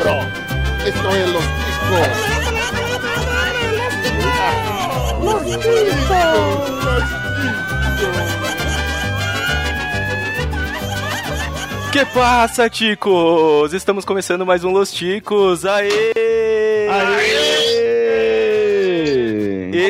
bro. Esto es Los Ticos. Los Ticos. Que passa, ticos? Estamos começando mais um Los Ticos. Aê!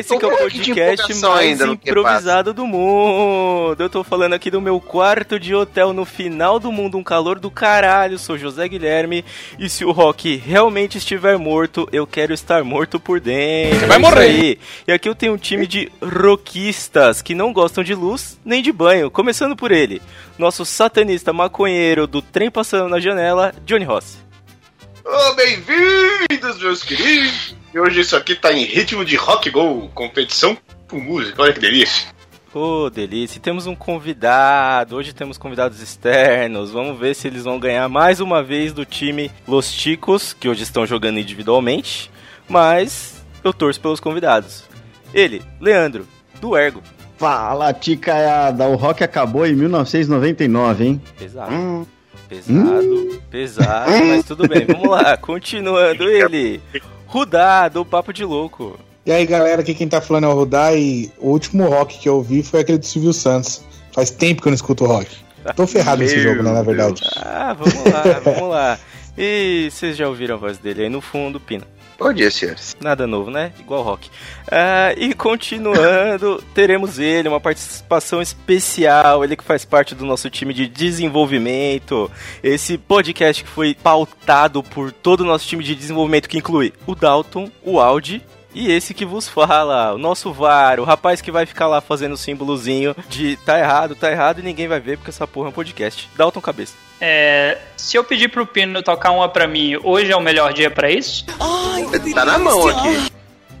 Esse que é o podcast mais improvisado do mundo. Eu tô falando aqui do meu quarto de hotel no final do mundo, um calor do caralho. Sou José Guilherme e se o Rock realmente estiver morto, eu quero estar morto por dentro. Você vai É morrer. aí. E aqui eu tenho um time de rockistas que não gostam de luz nem de banho. Começando por ele, nosso satanista maconheiro do trem passando na janela, Johnny Ross. Ô, bem-vindos, meus queridos! E hoje isso aqui tá em ritmo de rock go, competição com música, olha que delícia. Ô, delícia. E temos um convidado. Hoje temos convidados externos. Vamos ver se eles vão ganhar mais uma vez do time Los Ticos, que hoje estão jogando individualmente. Mas eu torço pelos convidados. Ele, Leandro, do Ergo. Fala, ticaiada. O rock acabou em 1999, hein? Pesado. Hum. Pesado, pesado, mas tudo bem. Vamos lá, continuando ele. Rudá, do Papo de Louco. E aí galera, aqui quem tá falando é o Rudá e o último rock que eu ouvi foi aquele do Silvio Santos. Faz tempo que eu não escuto rock. Tô ferrado nesse jogo, né, na verdade. Ah, vamos lá, vamos lá. E vocês já ouviram a voz dele aí no fundo, Pina? Bom dia, senhores. Nada novo, né? Igual rock. Ah, e continuando, teremos ele, uma participação especial, ele que faz parte do nosso time de desenvolvimento. Esse podcast que foi pautado por todo o nosso time de desenvolvimento, que inclui o Dalton, o Audi. E esse que vos fala, o nosso VAR, o rapaz que vai ficar lá fazendo o símbolozinho de tá errado, tá errado e ninguém vai ver porque essa porra é um podcast. Dalton Cabeça. É, se eu pedir pro Pino tocar uma pra mim, hoje é o melhor dia pra isso? Tá na mão aqui. Sabe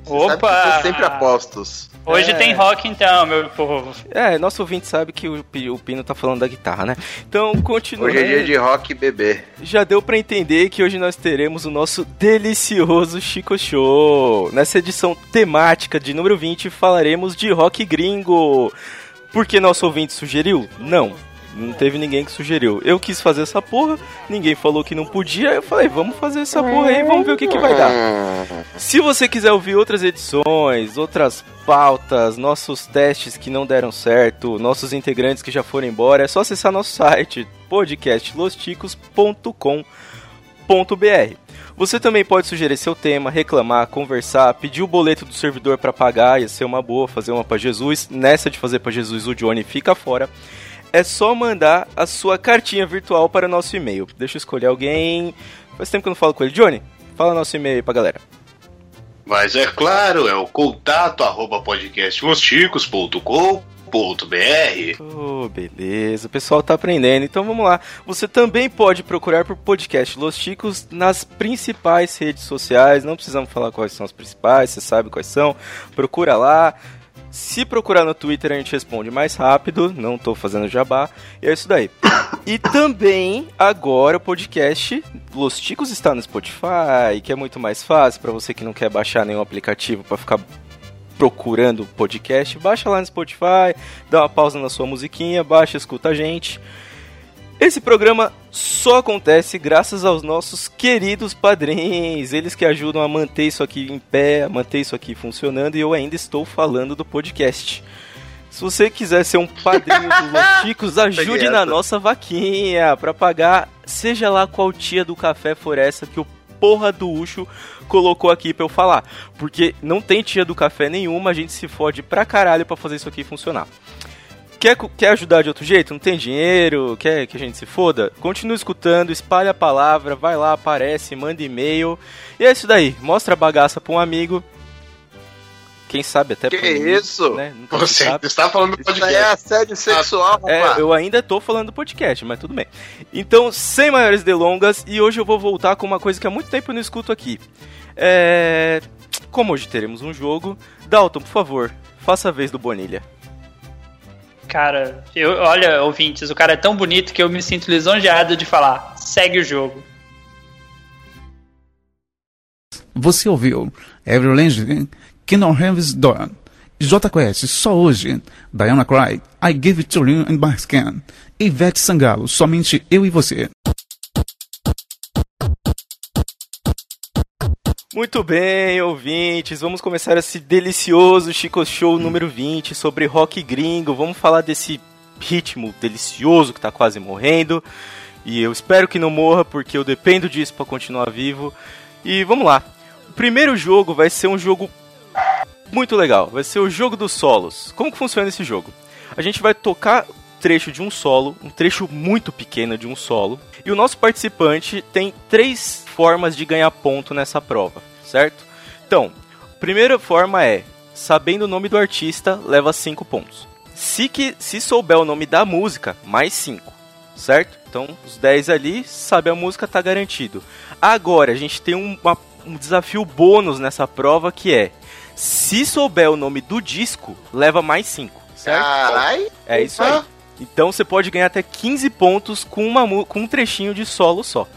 que Opa! eu sempre apostos. Hoje É. tem rock então, meu povo. É, nosso ouvinte sabe que o, o Pino tá falando da guitarra, né? Então, continuando. Hoje é dia de rock bebê. Já deu pra entender que hoje nós teremos o nosso delicioso Chico Show. Nessa edição temática de número 20 falaremos de rock gringo. Porque nosso ouvinte sugeriu? Não. Não teve ninguém que sugeriu. Eu quis fazer essa porra, ninguém falou que não podia, eu falei, vamos fazer essa porra aí, vamos ver o que, que vai dar. Se você quiser ouvir outras edições, outras pautas, nossos testes que não deram certo, nossos integrantes que já foram embora, é só acessar nosso site podcastlosticos.com.br. Você também pode sugerir seu tema, reclamar, conversar, pedir o boleto do servidor para pagar, ia ser uma boa fazer uma para Jesus. Nessa de fazer para Jesus, o Johnny fica fora. É só mandar a sua cartinha virtual para nosso e-mail. Deixa eu escolher alguém. Faz tempo que eu não falo com ele. Johnny, fala nosso e-mail aí pra galera. Mas é claro, é o contato arroba. Oh, beleza, o pessoal tá aprendendo. Então vamos lá. Você também pode procurar por podcast Los Chicos nas principais redes sociais. Não precisamos falar quais são as principais, você sabe quais são. Procura lá. Se procurar no Twitter, a gente responde mais rápido. Não tô fazendo jabá. E é isso daí. E também, agora, o podcast Los Ticos está no Spotify, que é muito mais fácil para você que não quer baixar nenhum aplicativo para ficar procurando podcast, baixa lá no Spotify, dá uma pausa na sua musiquinha, baixa, escuta a gente. Esse programa só acontece graças aos nossos queridos padrinhos, eles que ajudam a manter isso aqui em pé, a manter isso aqui funcionando e eu ainda estou falando do podcast. Se você quiser ser um padrinho dos Chicos, ajude na nossa vaquinha para pagar, seja lá qual tia do café for essa que o porra do Ucho colocou aqui pra eu falar. Porque não tem tia do café nenhuma, a gente se fode pra caralho pra fazer isso aqui funcionar. Quer, quer ajudar de outro jeito? Não tem dinheiro? Quer que a gente se foda? Continue escutando, espalha a palavra, vai lá, aparece, manda e-mail. E é isso daí. Mostra a bagaça pra um amigo. Quem sabe até Que pra inimigo, isso? Né? Você sabe. está falando do é podcast. assédio sexual, É, rapaz. eu ainda tô falando do podcast, mas tudo bem. Então, sem maiores delongas, e hoje eu vou voltar com uma coisa que há muito tempo eu não escuto aqui. É... Como hoje teremos um jogo, Dalton, por favor, faça a vez do Bonilha. Cara, eu, olha, ouvintes, o cara é tão bonito que eu me sinto lisonjeado de falar. Segue o jogo. Você ouviu Every Legend, Kingdom Heaven's Dawn, JQuest, só hoje, Diana Cry, I Give It To You in My Scan, Ivete Sangalo, somente eu e você. Muito bem, ouvintes, vamos começar esse delicioso Chico Show número 20 sobre rock gringo. Vamos falar desse ritmo delicioso que tá quase morrendo. E eu espero que não morra, porque eu dependo disso para continuar vivo. E vamos lá. O primeiro jogo vai ser um jogo muito legal. Vai ser o jogo dos solos. Como que funciona esse jogo? A gente vai tocar trecho de um solo, um trecho muito pequeno de um solo. E o nosso participante tem três formas de ganhar ponto nessa prova, certo? Então, a primeira forma é, sabendo o nome do artista, leva 5 pontos. Se, que, se souber o nome da música, mais 5, certo? Então, os 10 ali, sabe a música, tá garantido. Agora, a gente tem um, uma- um desafio bônus nessa prova que é, se souber o nome do disco, leva mais 5, certo? Carai. É isso aí. Então você pode ganhar até 15 pontos com, uma, com um trechinho de solo só.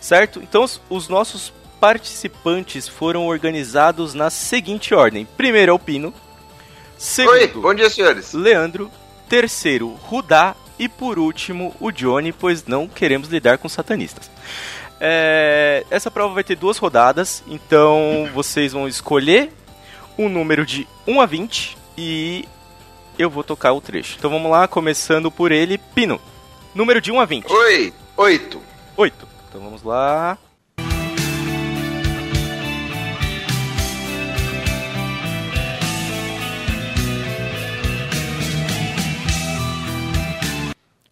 Certo? Então os, os nossos participantes foram organizados na seguinte ordem: primeiro é o Pino, Oi, segundo, bom dia, senhores. Leandro, terceiro, Rudá e por último, o Johnny, pois não queremos lidar com satanistas. É, essa prova vai ter duas rodadas, então vocês vão escolher um número de 1 a 20 e eu vou tocar o trecho. Então vamos lá, começando por ele, Pino. Número de 1 a 20. Oi, oito. 8. Então vamos lá.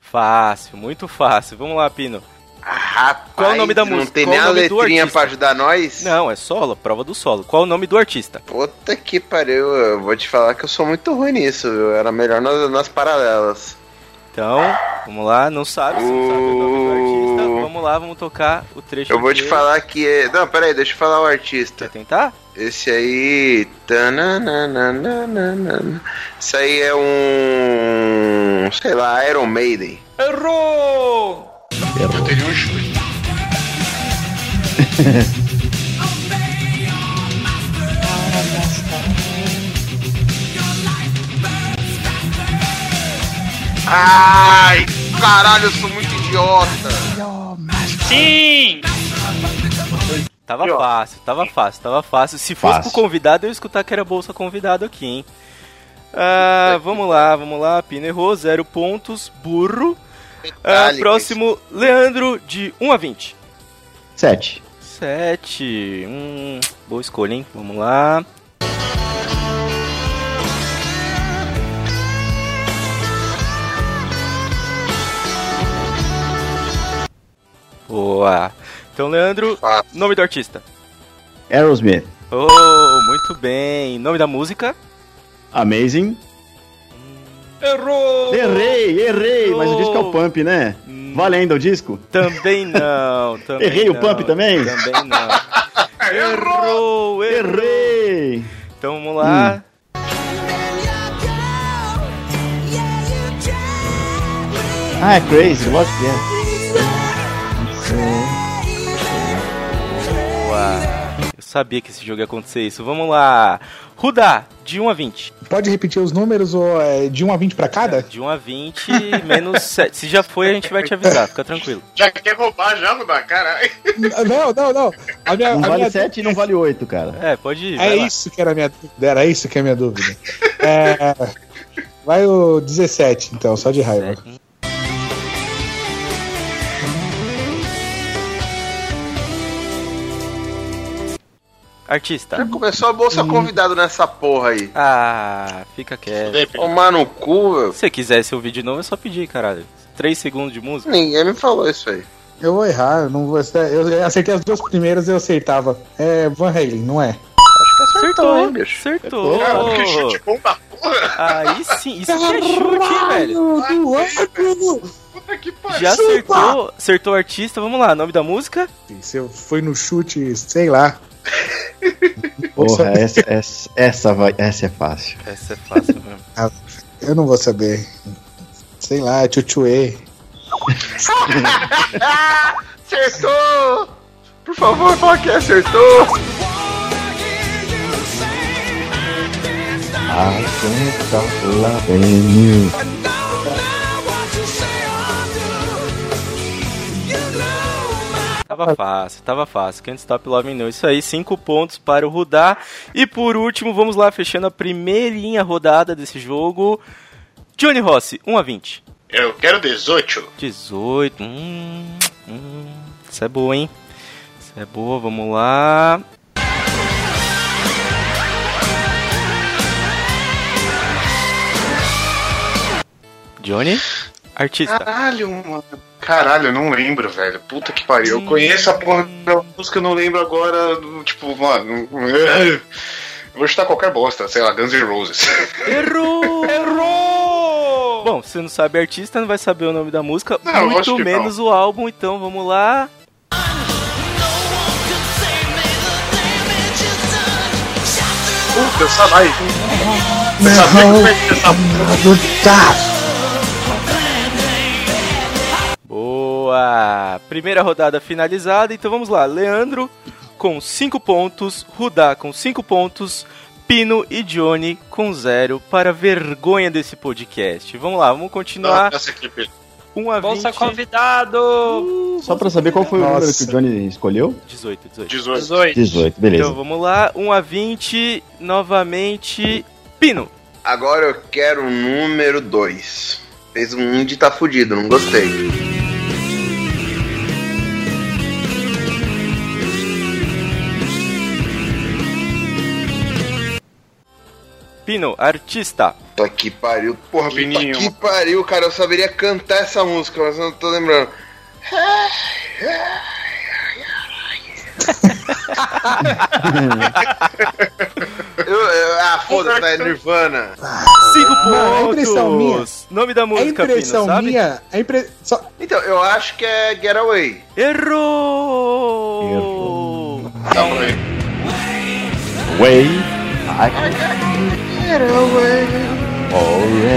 Fácil, muito fácil. Vamos lá, Pino. Rapaz, Qual é o nome da Não música? tem Qual nem a letrinha pra ajudar nós? Não, é solo, prova do solo. Qual é o nome do artista? Puta que pariu, eu vou te falar que eu sou muito ruim nisso, viu? Era melhor nas, nas paralelas. Então, vamos lá, não sabe, se não sabe o nome do artista. Vamos lá, vamos tocar o trecho Eu vou te dele. falar que é. Não, peraí, deixa eu falar o artista. Quer tentar? Esse aí. Isso aí é um. Sei lá, Iron Maiden. Errou! Eu teria um chute. Ai, caralho, eu sou muito idiota. Sim! Tava fácil, tava fácil, tava fácil. Se fosse Fácil. pro convidado, eu ia escutar que era bolsa convidado aqui, hein? Ah, vamos lá, vamos lá. Pino errou, zero pontos, burro. Ah, Detalhe, próximo, Leandro, de 1 a 20. 7. 7. Hum, boa escolha, hein? Vamos lá. Boa. Então, Leandro, Fácil. nome do artista. Aerosmith. Oh, muito bem. Nome da música? Amazing. Errou! Errei, errei. Mas o disco é o. Pump, né? Hum, Vale ainda o disco? Também não. Também Errei o não, pump também? Também não. errou, errou. Errei. Então vamos lá. Ah, é crazy, lógico que é. Boa. Eu sabia que esse jogo ia acontecer isso. Vamos lá. Rudá, de 1 a 20. Pode repetir os números ou é de 1 a 20 pra cada? De 1 a 20, menos 7. Se já foi, a gente vai te avisar, fica tranquilo. Já quer roubar já, Rudá? Caralho. Não, não, não. A minha, Não a vale minha 7 e não vale 8, cara. É, pode ir. É vai lá. isso que era a minha dúvida. Era isso que é a minha dúvida. É, vai o 17, então, só de raiva. Artista. Já começou a bolsa convidado nessa porra aí. Ah, fica quieto. Tomar no cu, velho. Se você quisesse ouvir de novo, é só pedir, caralho. 3 segundos de música. Ninguém me falou isso aí. Eu vou errar, eu não vou. Eu acertei as duas primeiras eu acertava. É Van Halen, não é? Acho que acertou, hein, bicho. Acertou. Cara, que chute bom da porra. Aí sim, isso que é chute, hein, velho. Puta que pariu. Já acertou, acertou o artista, vamos lá, nome da música? Se eu fui no chute, sei lá. Porra, essa, essa, essa, vai, essa é fácil. Essa é fácil mesmo. Eu não vou saber. Sei lá, tchutchuê. Acertou! Por favor, fala que acertou! I can't stop loving you. Tava fácil, tava fácil. Can't Stop Loving You. Isso aí, cinco pontos para o Rudá. E por último, vamos lá, fechando a primeirinha rodada desse jogo. Johnny Rossi, 1 a 20. Eu quero 18. 18. Hum, hum, isso é boa, hein? Isso é boa, vamos lá. Johnny, artista. Caralho, mano. Caralho, eu não lembro, velho. Puta que pariu. Eu conheço a porra da música, eu não lembro agora. do- Tipo, mano. Eu vou chutar qualquer bosta, sei lá, Guns N' Roses. Errou! Errou! Bom, se não sabe artista, não vai saber o nome da música, Não, eu muito que menos o álbum, então vamos lá. Puta. Eu sabia que vai ter essa Boa! Primeira rodada finalizada, então vamos lá. Leandro com 5 pontos, Rudá com 5 pontos, Pino e Johnny com 0 para vergonha desse podcast. Vamos lá, vamos continuar. Essa equipe. 1 a 20. Bolsa convidado! Só pra saber qual foi o Nossa. número que o Johnny escolheu? 18, 18. 18. 18. 18, beleza. Então vamos lá, 1 a 20, novamente, Pino. Agora eu quero o número 2. Fez um indie tá fudido, não gostei. Pino, artista. Puta que pariu. Porra, Puta Pininho. que pariu, cara. Eu saberia cantar essa música, mas eu não tô lembrando. Eu- eu- ah, foda-se, é Nirvana. 5 Mano, é pontos. impressão minha. Nome da É música, impressão Pino, sabe? minha. É impre... só... Então, eu acho que é Getaway. Errou! Errou. Calma aí. Way.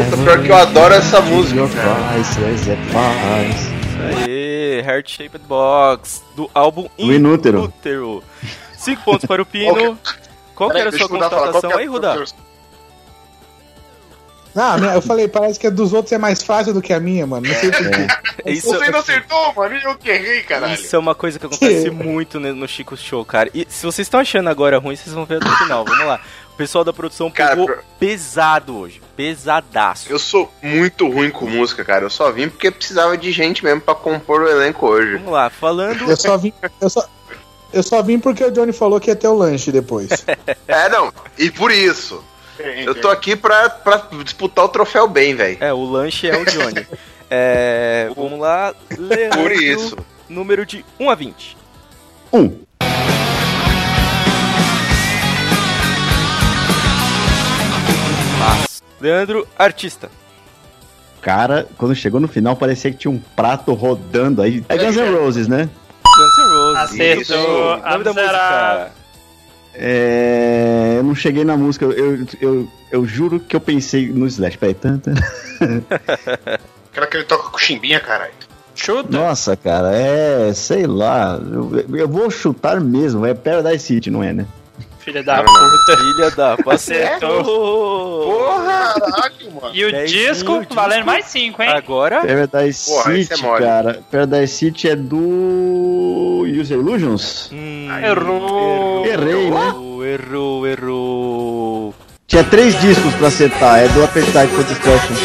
Puta, pior que eu adoro essa música, price. Aê, Heart Shaped Box, do álbum Inútero. Inútero. 5 pontos para o Pino. Qual que era a sua constatação é aí, Rudá? Ah, eu falei, parece que a dos outros é mais fácil do que a minha, mano. Não sei porquê. Isso, Você não acertou, mano. e Eu que errei, caralho. isso é uma coisa que acontece Que? muito no Chico Show, cara. E se vocês estão achando agora ruim, vocês vão ver até o final. Vamos lá. O pessoal da produção Cara, pegou pro- pesado hoje. Pesadaço. Eu sou muito ruim com música, cara. Eu só vim porque precisava de gente mesmo pra compor o elenco hoje. Vamos lá, falando. Eu só vim. Eu só, eu só vim porque o Johnny falou que ia ter o lanche depois. É, não. E por isso. Eu tô aqui pra, pra disputar o troféu bem, velho. É, o lanche é o Johnny. É, vamos lá, Leandro, Por isso. número de 1 a 20. Um. Leandro, artista. Cara, quando chegou no final, parecia que tinha um prato rodando aí. É Guns N' Roses, né? Guns N' Roses. Acertou. Nome da música. É, eu não cheguei na música, eu, eu, eu juro que eu pensei no Slash. Peraí, tanta. Aquela que ele toca com chimbinha, caralho. Chuta. Nossa, cara, é. Sei lá. Eu, eu vou chutar mesmo. É Paradise City, não é, né? Filha da puta. Filha da... Acertou. Porra! Caralho, mano. E o Dezinho, disco disco. valendo mais 5, hein? Agora... Paradise Porra, é City, mole. cara. Paradise City é do. User Illusions? Hum, Errou. Errei, né? Errou, errou, errou. Tinha três discos pra acertar. É do Appetite for Destruction.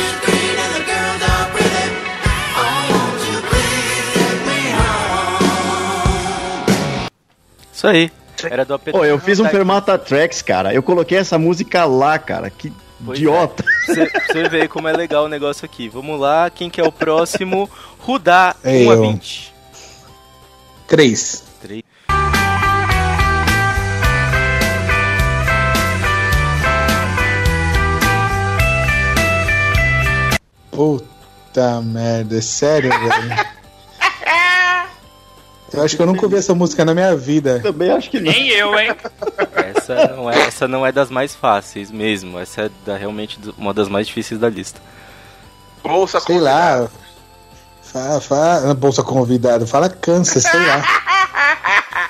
Isso aí. Era do APT. Pô, eu fiz um Fermata Tracks, cara. Eu coloquei essa música lá, cara. Que Pois idiota. Você você vê como é legal o negócio aqui. Vamos lá, quem que é o próximo? Rudá, É 1 a eu. 20. Três. Três. Puta merda, é sério, velho. Eu acho que eu nunca ouvi essa música na minha vida. Também acho que não. Nem eu, hein? Essa não, é, essa não é das mais fáceis mesmo. Essa é da- realmente uma das mais difíceis da lista. Bolsa Sei lá. Fala, fala, bolsa convidado, fala cansa, sei lá.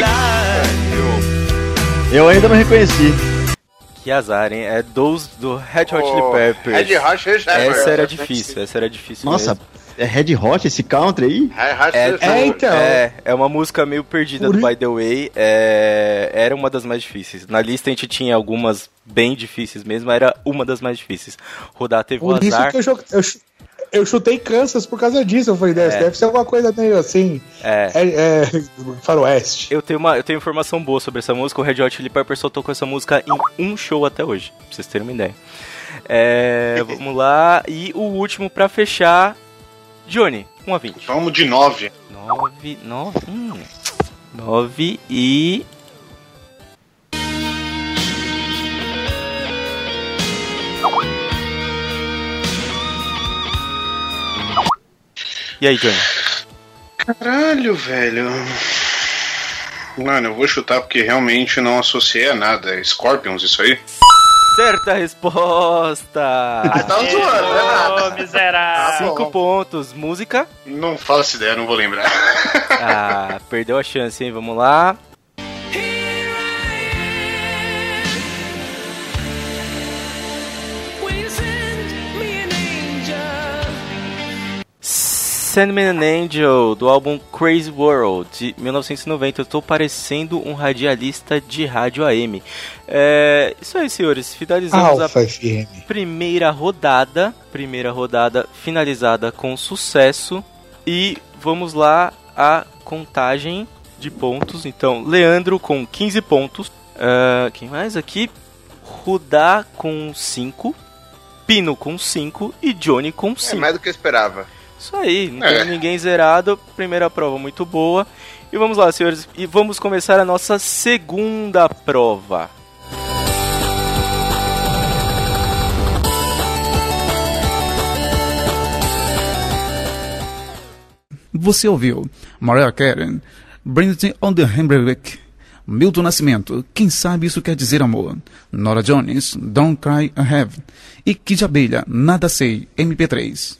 Puta Eu ainda não reconheci. Que azar, hein? É Those do Red Hot Chili Oh, Peppers. Red Hot Chili Peppers. Essa era difícil, essa era difícil Nossa, mesmo. é Red Hot esse country aí? Red Hot É, É, então. É, é uma música meio perdida Por do By The Way. É, era uma das mais difíceis. Na lista a gente tinha algumas bem difíceis mesmo, era uma das mais difíceis. Rodar teve o Por isso azar. que eu, eu, eu chutei Kansas por causa disso. Eu falei, deve, É. deve ser alguma coisa meio assim. É. É, é, faroeste. Eu tenho, uma, eu tenho informação boa sobre essa música. O Red Hot Chili Peppers só tocou essa música em um show até hoje, pra vocês terem uma ideia. É, vamos lá. E o último pra fechar. Johnny, 1 a 20. Vamos de 9. 9, 9, hum, 9 e. E aí, Johnny? Caralho, velho. Mano, eu vou chutar porque realmente não associei a nada. É Scorpions, isso aí? Certa resposta! Ah, tá zoando, né, nada. Ô, miserável. Cinco pontos. Música? Não faço ideia, não vou lembrar. Ah, perdeu a chance, hein? Vamos lá. Sandman an Angel, do álbum Crazy World, de 1990. Eu tô parecendo um radialista de rádio AM. É, isso aí, senhores. Finalizamos a Alfa FM. primeira rodada. Primeira rodada finalizada com sucesso. E vamos lá a contagem de pontos. Então, Leandro com 15 pontos. Ah, quem mais aqui? Rudá com 5. Pino com 5 e Johnny com É 5. mais do que eu esperava. Isso aí, não É. tem ninguém zerado. Primeira prova muito boa. E vamos lá, senhores, e vamos começar a nossa segunda prova. Você ouviu Mariah Carey, Brendan on the Hamburg, Milton Nascimento, Quem Sabe Isso Quer Dizer Amor, Nora Jones, Don't Cry I Have, e Kid Abelha, Nada Sei, MP3.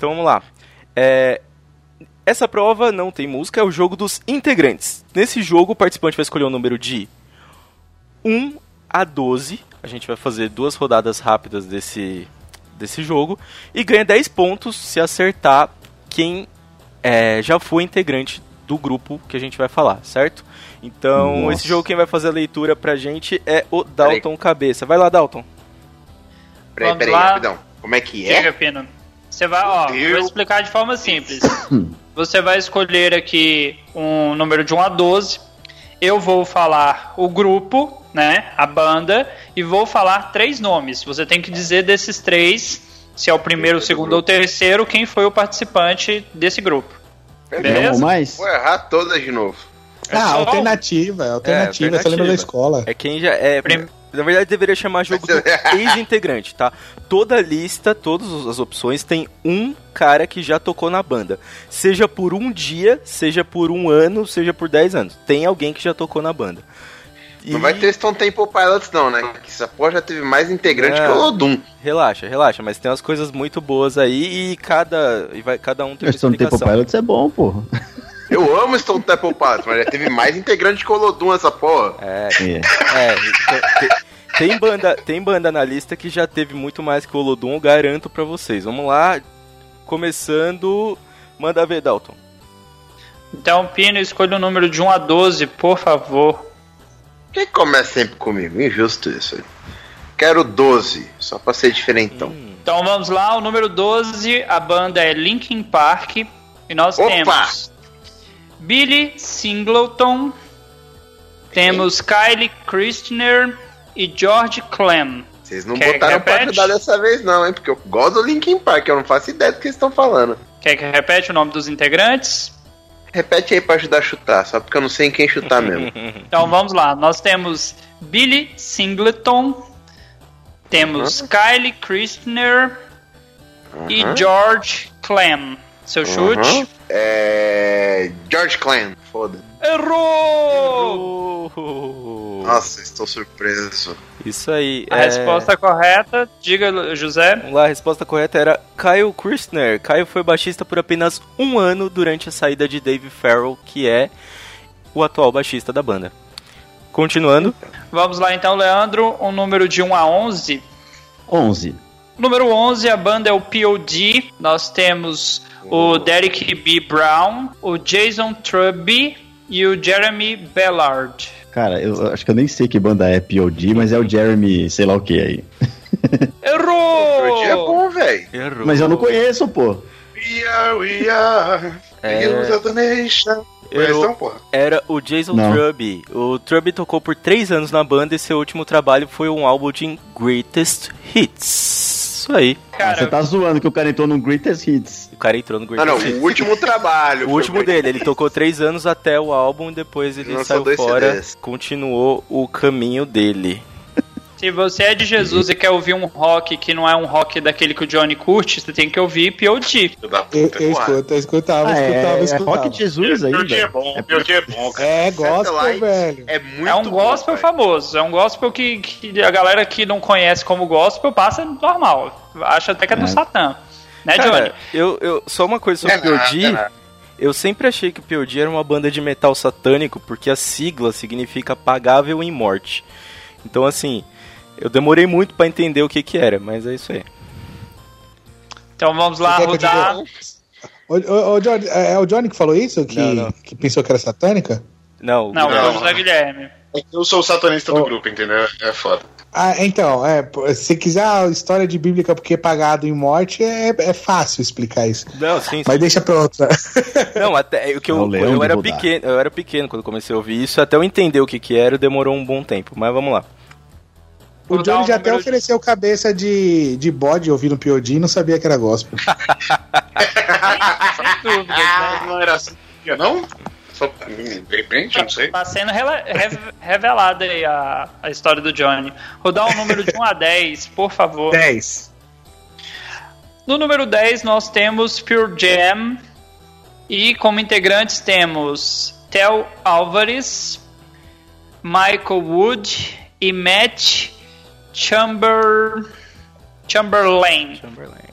Então vamos lá. É, Essa prova não tem música, é o jogo dos integrantes. Nesse jogo, o participante vai escolher um número de 1 a 12. A gente vai fazer duas rodadas rápidas desse, desse jogo. E ganha 10 pontos se acertar quem é, já foi integrante do grupo que a gente vai falar, certo? Então, Nossa. esse jogo quem vai fazer a leitura pra gente é o Dalton Cabeça. Vai lá, Dalton. Peraí, peraí, rapidão. Como é que é? Diga, Pino. Você vai, ó, Eu- vou explicar de forma simples. Você vai escolher aqui um número de 1 a 12. Eu vou falar o grupo, né? A banda, e vou falar três nomes. Você tem que dizer desses três, se é o primeiro, o segundo ou o terceiro, quem foi o participante desse grupo. Beleza? Não, mais? Vou errar todas de novo. É Ah, só- alternativa, é alternativa. Você lembra alternativa. da escola. É quem já é. Prim- Na verdade, deveria chamar jogo do ex-integrante, tá? Toda lista, todas as opções, tem um cara que já tocou na banda. Seja por um dia, seja por um ano, seja por 10 anos. Tem alguém que já tocou na banda. E- Não vai ter Stone Temple Pilots não, né? Que essa porra já teve mais integrante É. que o Lodum. Relaxa, relaxa, mas tem umas coisas muito boas aí e cada, e vai, cada um tem uma Mas Stone Temple explicação. Pilots é bom, porra. Eu amo Stone Temple Pilots, mas já teve mais integrante que o Lodum essa porra. É, É. é, então, te- tem banda, tem banda na lista que já teve muito mais que o Olodum, eu garanto pra vocês. Vamos lá, começando, manda ver, Dalton. Então, Pino, escolha o número de 1 a 12, por favor. Quem começa sempre comigo? Injusto isso. Quero 12, só pra ser diferentão. Então vamos lá, o número 12, a banda é Linkin Park. E nós Opa! temos Billy Singleton, temos Kylie Christner e George Clem. Vocês não Quer que botaram pra ajudar dessa vez não, hein? Porque eu gosto do Linkin Park, eu não faço ideia do que eles estão falando. Quer que repete o nome dos integrantes? Repete aí pra ajudar a chutar, só porque eu não sei em quem chutar mesmo. Então vamos lá, nós temos Billy Singleton, temos Kylie Christner e Uhum. George Clem. Seu chute? Uhum. É. George Clan, foda. Errou! Oh! Nossa, estou surpreso. Isso aí. A é- resposta correta, diga, José. Vamos lá, a resposta correta era Kyle Kirstner. Kyle foi baixista por apenas um ano durante a saída de Dave Farrell, que é o atual baixista da banda. Continuando. Vamos lá então, Leandro, um número de 1 a 11. 11. Número 11, a banda é o POD. Nós temos o Derek B. Brown, o Jason Truby e o Jeremy Bellard. Cara, eu acho que eu nem sei que banda é POD, mas é o Jeremy, sei lá o que aí. Errou! O dia é bom, velho. Errou. Mas eu não conheço, pô. We are, we are. É. Heroes of the nation. Eu- Mas não, porra. Era o Jason Não. Truby. O Truby tocou por três anos na banda e seu último trabalho foi um álbum de Greatest Hits. Isso aí. Cara, Você tá zoando que o cara entrou no Greatest Hits. O cara entrou no Ah, não, Greatest Hits. o último trabalho. O último o- dele, ele tocou três anos até o álbum, depois ele Lançou saiu dois fora, CDs. continuou o caminho dele. se você é de Jesus e quer ouvir um rock que não é um rock daquele que o Johnny curte, você tem que ouvir POD. Eu, puta. eu escuto, eu escutava, Ah, escutava, é, é escutava. Rock de Jesus aí, dia é bom, meu dia é bom, cara. É gospel, velho. É muito é um bom, gospel velho. famoso. É um gospel que, que a galera que não conhece como gospel passa normal. Acha até que é do É. Satã. Né, Johnny? Cara, eu, eu, só uma coisa sobre É o POD. é nada. Eu sempre achei que o POD era uma banda de metal satânico, porque a sigla significa pagável em morte. Então, assim, eu demorei muito pra entender o que que era, mas é isso aí. Então vamos lá rodar. Ô, ô, ô, Johnny, é é o Johnny que falou isso? Que, Não, não. que pensou que era satânica? Não, Não, Não. foi o José Guilherme. Eu sou o satanista do grupo, entendeu? É foda. Ah, então, é, se quiser a história de bíblica porque é pagado em morte, é, é fácil explicar isso. não, sim, sim. Mas deixa pra outra. Não, até o que É eu, eu de era pequeno, eu era pequeno quando comecei a ouvir isso, até eu entender o que que era, demorou um bom tempo, mas vamos lá. O Vou Johnny um já até ofereceu cabeça de, de bode ouvindo POD e não sabia que era gospel. Sem dúvidas, né? Não era assim, não? Só, de repente, não sei. Tá sendo re- revelada aí a, a história do Johnny. Rodar um número de 1 a 10, por favor. 10. No número 10 nós temos Pure Jam. E como integrantes temos Tel Álvares, Michael Wood e Matt Chamber... Chamberlain. Chamberlain.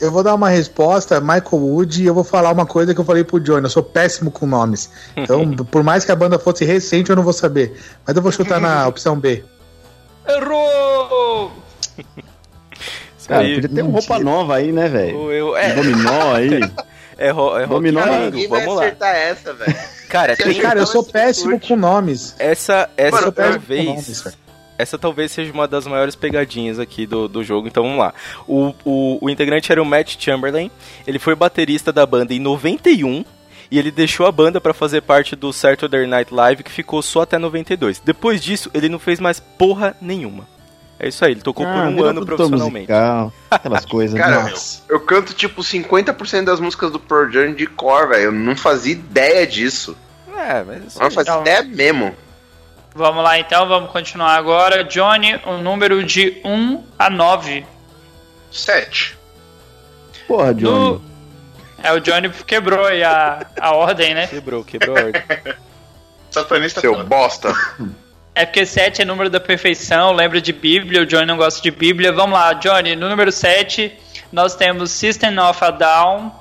Eu vou dar uma resposta, Michael Wood, e eu vou falar uma coisa que eu falei pro Johnny. Eu sou péssimo com nomes. Então, por mais que a banda fosse recente, eu não vou saber. Mas eu vou chutar na opção B. Errou! Cara, aí. podia ter um roupa nova aí, né, velho? O- eu- é, Dominó aí. é, ro, é Dominó vai vamos lá. acertar essa, velho. Cara, tem, Cara, eu sou péssimo com nomes. essa, essa com talvez. Essa talvez seja uma das maiores pegadinhas aqui do, do jogo, então vamos lá. O, o, o integrante era o Matt Chamberlain, ele foi baterista da banda em 91 e ele deixou a banda pra fazer parte do Saturday Night Live que ficou só até 92. Depois disso, ele não fez mais porra nenhuma. É isso aí, ele tocou por Ah, um virou ano profissionalmente. musical, aquelas coisas. Cara, né? Nossa. Eu canto tipo 50% das músicas do Pearl Jam de cor, velho. Eu não fazia ideia disso. É, mas Eu não fazia Então- ideia mesmo. Vamos lá então, vamos continuar agora. Johnny, um número de 1 a 9. Sete. Porra, Johnny. No... É, o Johnny quebrou aí a, a ordem, né? Quebrou, quebrou a ordem. Satanista Seu foda. bosta. É porque 7 é número da perfeição, lembra de Bíblia, o Johnny não gosta de Bíblia. Vamos lá, Johnny, no número 7 nós temos System of a Down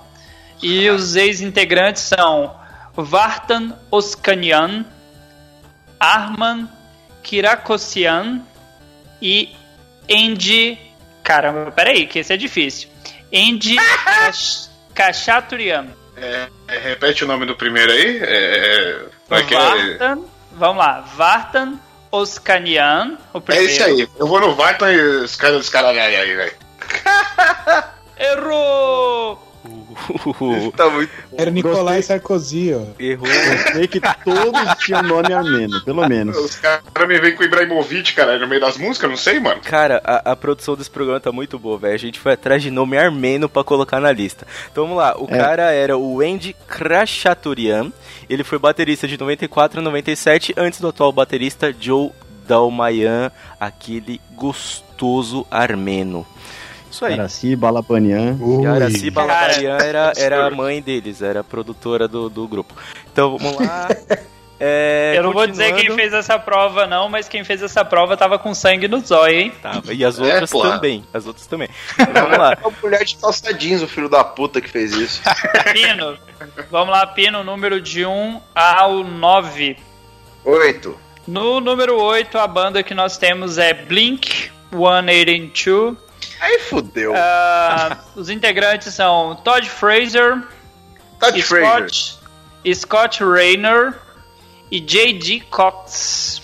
e os ex-integrantes são Vartan Oskanian, Arman Kirakosian e Andy... Caramba, peraí, que esse é difícil. Andy Kachaturian. É, é, repete o nome do primeiro aí. É, é, é é? Vartan, vamos lá, Vartan Oskanian, o É primeiro. esse aí. Eu vou no Vartan e os caras descaralham aí, velho. Errou! Tá muito Era Nicolai Sarkozy, ó. Errou. Sei que todos tinham nome armeno, pelo menos. Os caras me vêm com o Ibrahimovic, cara, no meio das músicas, não sei, mano. Cara, a, a produção desse programa tá muito boa, velho. A gente foi atrás de nome armeno pra colocar na lista. Então vamos lá. O É. cara era o Andy Krashaturian. Ele foi baterista de 94 a 97, antes do atual baterista Joe Dalmayan, aquele gostoso armeno. Isso aí. Araci, Balapanian. E a Araci Ui. Balaparian era, era a mãe deles, era a produtora do, do grupo. Então vamos lá. É, Eu não vou dizer quem fez essa prova, não, mas quem fez essa prova tava com sangue no zóio, hein? Tava, e as É, outras porra. também. As outras também. Vamos lá. É uma mulher de calça jeans, o filho da puta que fez isso. Pino. Vamos lá, Pino, número de 1 ao 9. Oito. No número 8, a banda que nós temos é Blink 182. Aí fudeu. Ah, os integrantes são Todd Fraser, Todd Fraser. Scott, Scott Rayner e J.D. Cox.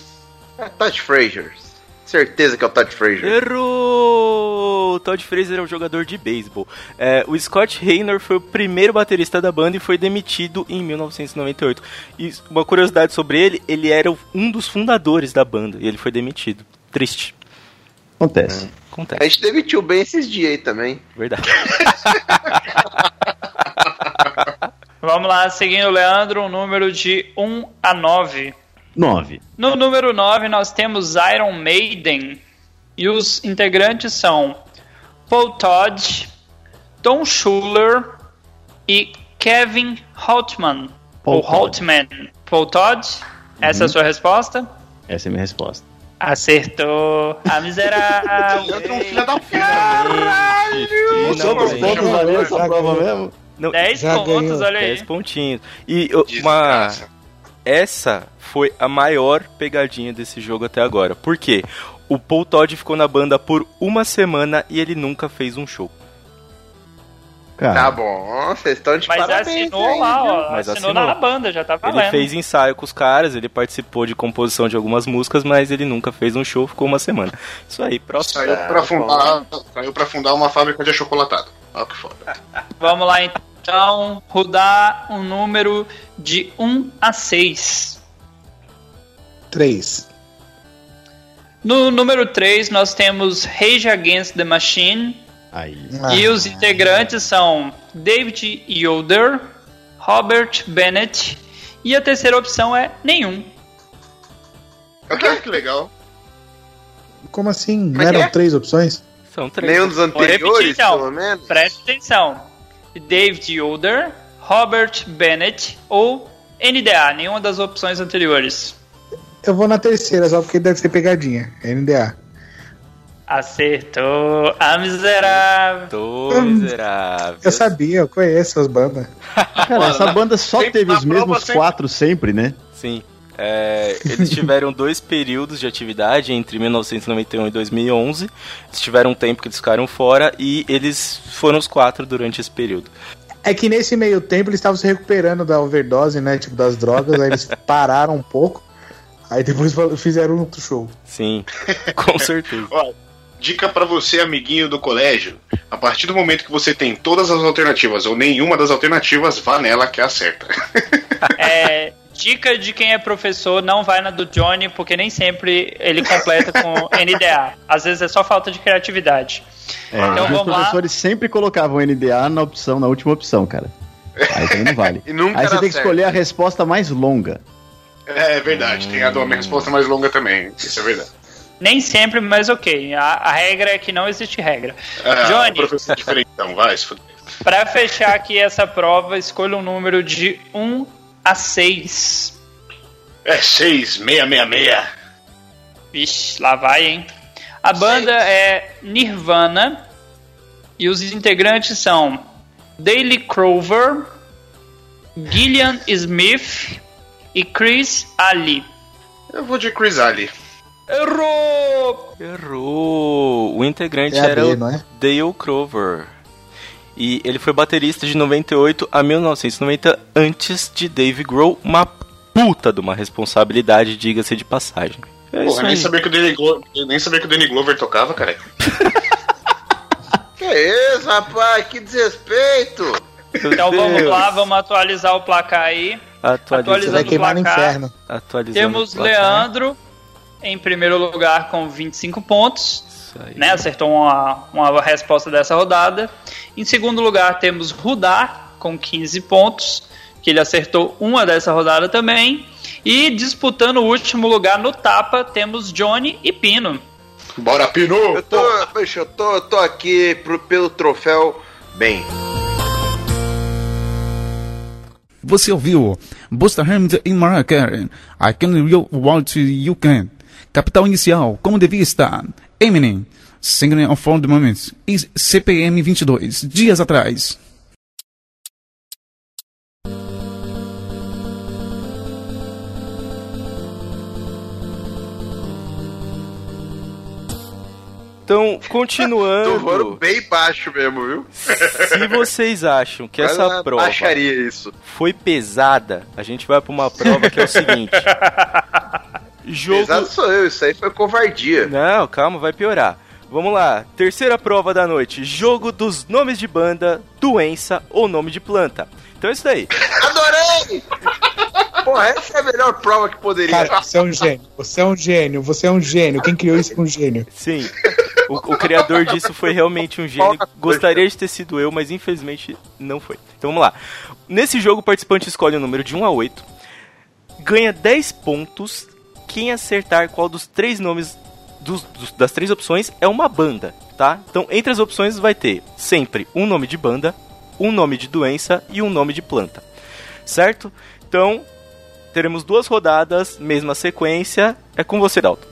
É Todd Fraser. Certeza que é o Todd Fraser. Errou! O Todd Fraser é um jogador de beisebol. É, o Scott Raynor foi o primeiro baterista da banda e foi demitido em 1998. E uma curiosidade sobre ele, ele era um dos fundadores da banda e ele foi demitido. Triste. Acontece. A Acontece, gente demitiu bem esses dias aí também. verdade. Vamos lá, seguindo o Leandro, um número de 1 a 9. Nove. No número 9, nós temos Iron Maiden. E os integrantes são Paul Todd, Tom Schuller e Kevin Holtman. Paul Ou Todd. Holtman. Paul Todd, essa é a sua resposta? Essa é a minha resposta. Acertou. A miserável. Leandro é um filho da puta. Caralho! Quantos pontos valeu essa prova mesmo? 10 Já pontos, ganhou. olha aí. 10 pontinhos. E uma. Essa foi a maior pegadinha desse jogo até agora. Por quê? O Paul Todd ficou na banda por uma semana e ele nunca fez um show. Cara, Tá bom, vocês estão de Mas parabéns. assinou aí, lá, ó. Mas assinou, assinou. na banda, já tá valendo. Ele fez ensaio com os caras, ele participou de composição de algumas músicas, mas ele nunca fez um show, ficou uma semana. Isso aí, próximo. Saiu pra, fundar, saiu pra fundar uma fábrica de achocolatado. Olha que foda. Vamos lá então, rodar um número de 1 a 6. Três. No número 3 nós temos Rage Against the Machine aí. e os integrantes são David Yoder, Robert Bennett e a terceira opção é nenhum. Ah, que legal. Como assim? Não é que eram é? três opções? São três. Nenhum dos Vou repetir, anteriores, então. pelo menos. Preste atenção. David Yoder, Robert Bennett ou NDA, nenhuma das opções anteriores. Eu vou na terceira, só porque deve ser pegadinha. NDA. Acertou. A miserável. Tô miserável. Eu sabia, eu conheço as bandas. Cara, essa banda só sempre teve os mesmos sempre- quatro sempre, né? Sim. É, eles tiveram dois períodos de atividade entre 1991 e 2011. Eles tiveram um tempo que eles ficaram fora e eles foram os quatro durante esse período. É que nesse meio tempo eles estavam se recuperando da overdose, né? Tipo, das drogas, aí eles pararam um pouco. Aí depois fizeram outro show. Sim, com certeza. Dica pra você, amiguinho do colégio. A partir do momento que você tem todas as alternativas ou nenhuma das alternativas, vá nela que é a certa. É, dica de quem é professor, não vai na do Johnny, porque nem sempre ele completa com NDA. Às vezes é só falta de criatividade. É, Então os vamos lá. professores sempre colocavam NDA na opção, na última opção, cara. Aí também não vale. E nunca Aí você tem que certo. escolher a resposta mais longa. É verdade, tem a do- a minha resposta mais longa também. Isso é verdade. Nem sempre, mas ok. A, a regra é que não existe regra. Ah, Johnny, professor diferentão, vai, se fuder. para fechar aqui essa prova, escolha um número de 1 a 6. É 6666. Vixe, lá vai, hein? A banda é Nirvana e os integrantes são Daily Crover, Gillian Smith e Chris Ali. Eu vou de Chris Ali. Errou! Errou! O integrante É era B, o é? Dale Crover. E ele foi baterista de 98 a 1990 antes de Dave Grohl, uma puta de uma responsabilidade, diga-se de passagem. É isso Porra, nem sabia, que o Danny Glover, nem sabia que o Danny Glover tocava, cara. Que isso, rapaz? Que desrespeito! Meu Então vamos Deus. lá, vamos atualizar o placar aí. Você Atualizando, vai Atualizando queimar no placar. inferno. atualizando Temos o placar. Leandro em primeiro lugar com 25 pontos, né? Acertou uma, uma resposta dessa rodada. Em segundo lugar temos Rudar com 15 pontos, que ele acertou uma dessa rodada também. E disputando o último lugar no tapa temos Johnny e Pino. Bora, Pino! Eu tô, bicho, eu tô, eu tô aqui pro- pelo troféu bem. Você ouviu Busta Rhymes e Mariah Carey. I Can Real What You Can. Capital inicial, como devia estar. Eminem. Singing on For the Moments. E CPM 22. Dias atrás. Então, Tô continuando. voando bem baixo mesmo, viu? Se vocês acham que essa prova Baixaria isso. foi pesada, a gente vai pra uma prova que é o seguinte. Jogo. Pesado sou eu, isso aí foi covardia. Não, calma, vai piorar. Vamos lá, terceira prova da noite: jogo dos nomes de banda, doença ou nome de planta. Então é isso daí. Adorei! Porra, essa é a melhor prova que poderia. Cara, você é um gênio. Você é um gênio. Você é um gênio. Quem criou isso é um gênio. Sim. O, o criador disso foi realmente um gênio. Gostaria de ter sido eu, mas infelizmente não foi. Então vamos lá. Nesse jogo, o participante escolhe o número de 1 a 8. Ganha 10 pontos. Quem acertar qual dos três nomes dos- dos- das três opções é uma banda, tá? Então, entre as opções vai ter sempre um nome de banda, um nome de doença e um nome de planta. Certo? Então, teremos duas rodadas, mesma sequência. É com você, Dalton.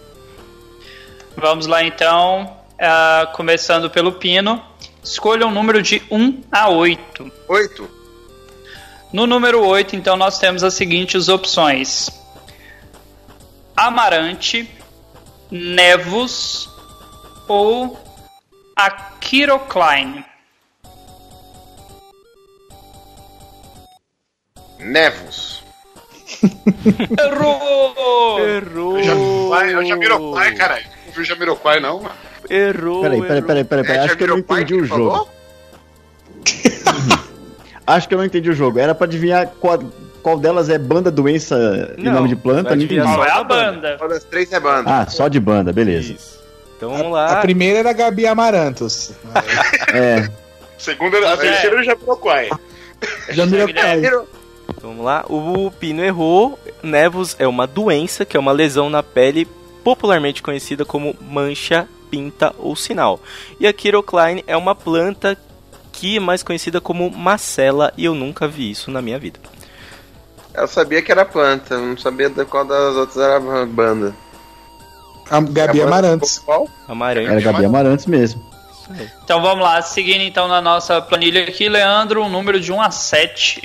Vamos lá então, ah, começando pelo Pino. Escolha um número de 1 a 8. Oito. No número 8, então, nós temos as seguintes opções: Amarante, Nevos ou Aquirocline. Nevos. Errou! Errou! Jamiroquai, é o Jamiroquai, caralho. Não viu Jamiroquai, não, mano. Errou. Peraí, peraí, peraí, peraí, peraí. É Acho que eu não entendi o jogo. Acho que eu não entendi o jogo. Era pra adivinhar qual, qual delas é banda, doença Não, nome de planta. Não Qual é a da banda. Uma das três é banda. Ah, só de banda, beleza. Isso. Então vamos A lá. primeira era a Gabi Amarantos. É, Segunda, a terceira é o Jamiroquai. Jamiroquai. Então vamos lá. O Pino errou. Nevos é uma doença, que é uma lesão na pele, popularmente conhecida como mancha, pinta ou sinal. E a Kirokline é uma planta que é mais conhecida como macela, e eu nunca vi isso na minha vida. Eu sabia que era planta, não sabia de qual das outras era a banda. A Gabi A banda Amarantos. Qual? Amarante. era Gabi Amarantos mesmo. Então vamos lá, seguindo então na nossa planilha aqui, Leandro, um número de 1 a 7.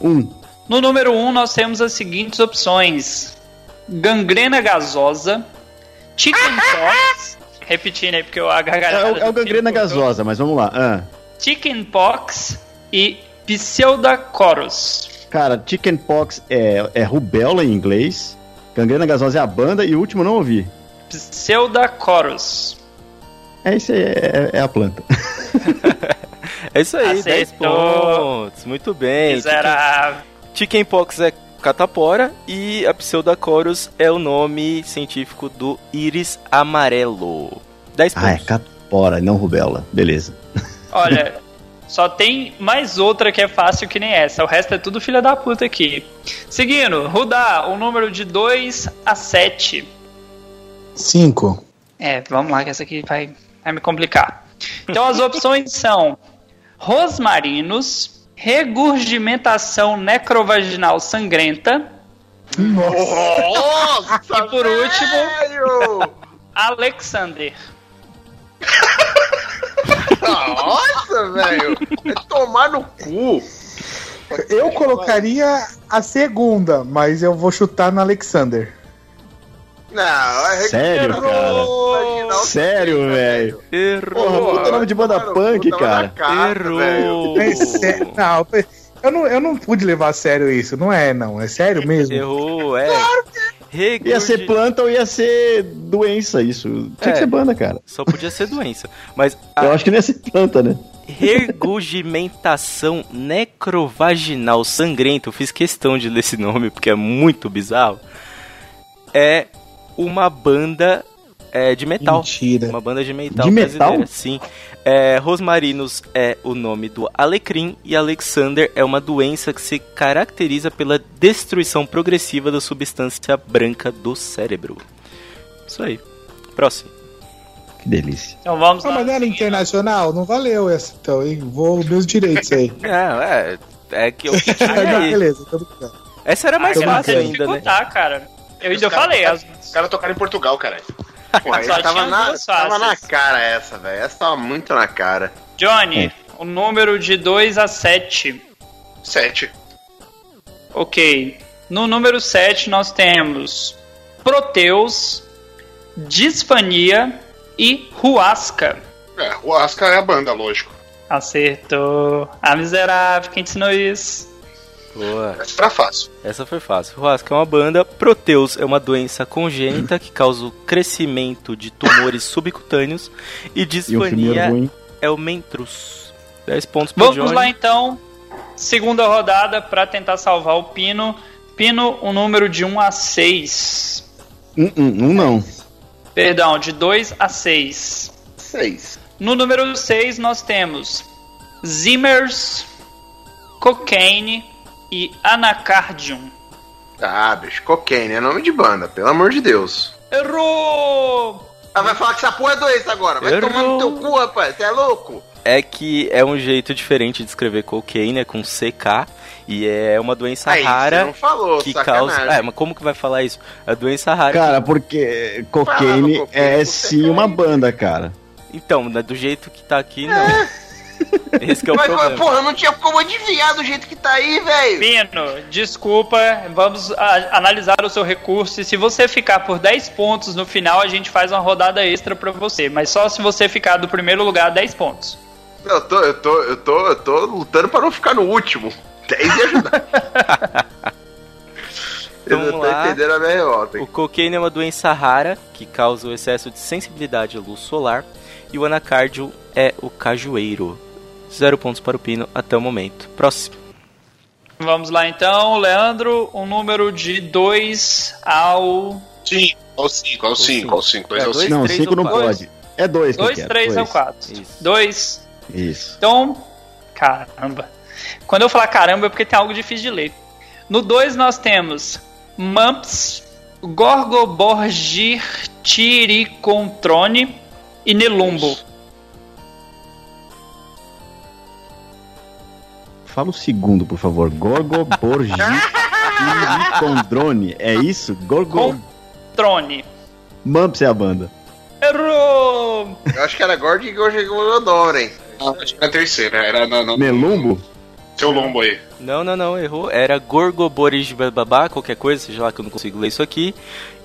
Um. No número 1 nós temos as seguintes opções: gangrena gasosa, chickenpox, repetindo aí porque eu a É, gargalhada o- é o gangrena gasosa, mas vamos lá. Ah. chickenpox e pseudococcus. Cara, chickenpox é, é rubéola em inglês. Gangrena gasosa é a banda e o último eu não ouvi. Pseudococcus. É isso aí, é, é a planta. É isso aí, 10 Acertou. pontos. Muito bem. Miserável. Chickenpox é catapora e a Pseudocorus é o nome científico do íris amarelo. 10 pontos. Ah, é capora, não rubéola. Beleza. Olha, só tem mais outra que é fácil que nem essa. O resto é tudo filha da puta aqui. Seguindo, Rudá, um número de 2 a 7. Cinco. É, vamos lá, que essa aqui vai, vai me complicar. Então as opções são rosmarinos, regurgimentação necrovaginal sangrenta Nossa! e por último! Alexander. Nossa, velho! É tomar no cu! Eu colocaria a segunda, mas eu vou chutar no Alexander. Não, é Sério, Errou! Sério, velho. Errou. Porra, puta nome de banda Mano, punk, cara. na cara. Errou. Não, eu não, eu não pude levar a sério isso. Não é, não. É sério mesmo? Errou, é. Regurgi- Ia ser planta ou ia ser doença, isso. Tinha É. que ser banda, cara. Só podia ser doença. Mas Eu a acho que não ia ser planta, né? regurgimentação necrovaginal sangrenta, eu fiz questão de ler esse nome porque é muito bizarro. É uma banda é, de metal. Mentira. Uma banda de metal De brasileira, metal? sim. É, Rosmarinos é o nome do alecrim e Alexander é uma doença que se caracteriza pela destruição progressiva da substância branca do cérebro. Isso aí. Próximo. Que delícia. Então vamos Ah, lá. mas não era internacional? Não valeu essa, então, hein? Vou meus direitos aí. É, é, É que eu Não, aí. beleza, tô brincando. Essa era mais Ah, fácil não ainda, né? Tá, cara. Eu ainda Os caras- falei, as, Os caras tocaram em Portugal, Porra, Só tava, na, tava na cara essa, velho. Essa tava muito na cara. Johnny, o número de 2 a 7. Sete. Ok. No número 7 nós temos Proteus, Disfania e Ruasca. É, o Asca é a banda, lógico. Acertou. Ah, miserável, quem te ensinou isso? Boa. Essa era fácil. Essa foi fácil. Ruasca é uma banda. Proteus é uma doença congênita que causa o crescimento de tumores subcutâneos. E ruim. é o mentrus. 10 pontos pro Vamos Johnny. lá então. Segunda rodada para tentar salvar o Pino. Pino, um número de 1 a 6. Um, um, um não. Perdão, de 2 a 6. Seis. No número 6 nós temos Zimmers, Cocaine e Anacardium. Ah, bicho, cocaine é nome de banda, pelo amor de Deus. Errou! Ah, vai falar que essa porra é doença agora. Vai Errou. tomar no teu cu, rapaz. Você é louco? É que é um jeito diferente de escrever cocaine, é com CK. E é uma doença Aí, rara você não falou, que sacanagem. causa. É, mas como que vai falar isso? A doença rara. Cara, porque cocaine cocaine, é sim cai. uma banda, cara. Então, né, do jeito que tá aqui, não. Esse que é o Mas, problema. porra, não tinha como adivinhar do jeito que tá aí, velho. Pino, desculpa, vamos a- analisar o seu recurso e se você ficar por 10 pontos no final, a gente faz uma rodada extra pra você, mas só se você ficar do primeiro lugar 10 pontos. Eu tô, eu tô, eu tô, eu tô lutando pra não ficar no último. 10 e ajudar. eu Vamos não tô lá. entendendo a minha revolta. O cocaine é uma doença rara que causa o excesso de sensibilidade à luz solar. E o anacárdio é o cajueiro. Zero pontos para o Pino até o momento. Próximo. Vamos lá então, Leandro, um número de 2 ao Sim, ao 5, ao 5, ao 5, 2 É, ao dois, 5. não, não quatro? pode. É dois que eu 2, quero. 3 dois. ou 4. Isso. 2. Isso. Então, caramba. Quando eu falar caramba é porque tem algo difícil de ler. No 2 nós temos Mumps, Gorgoborgirtiricontrone e Nelumbo. Fala o segundo, por favor. Gorgoborgicondrone. É isso? Gorgo... Trone. Mumps é a banda. Errou! Eu acho que era Gord e Gorgodoro, hein? Ah, acho que era a terceira, era no, no Melumbo? seu lombo aí. Não, não, não, errou. Era Gorgoboris babá, qualquer coisa, seja lá que eu não consigo ler isso aqui.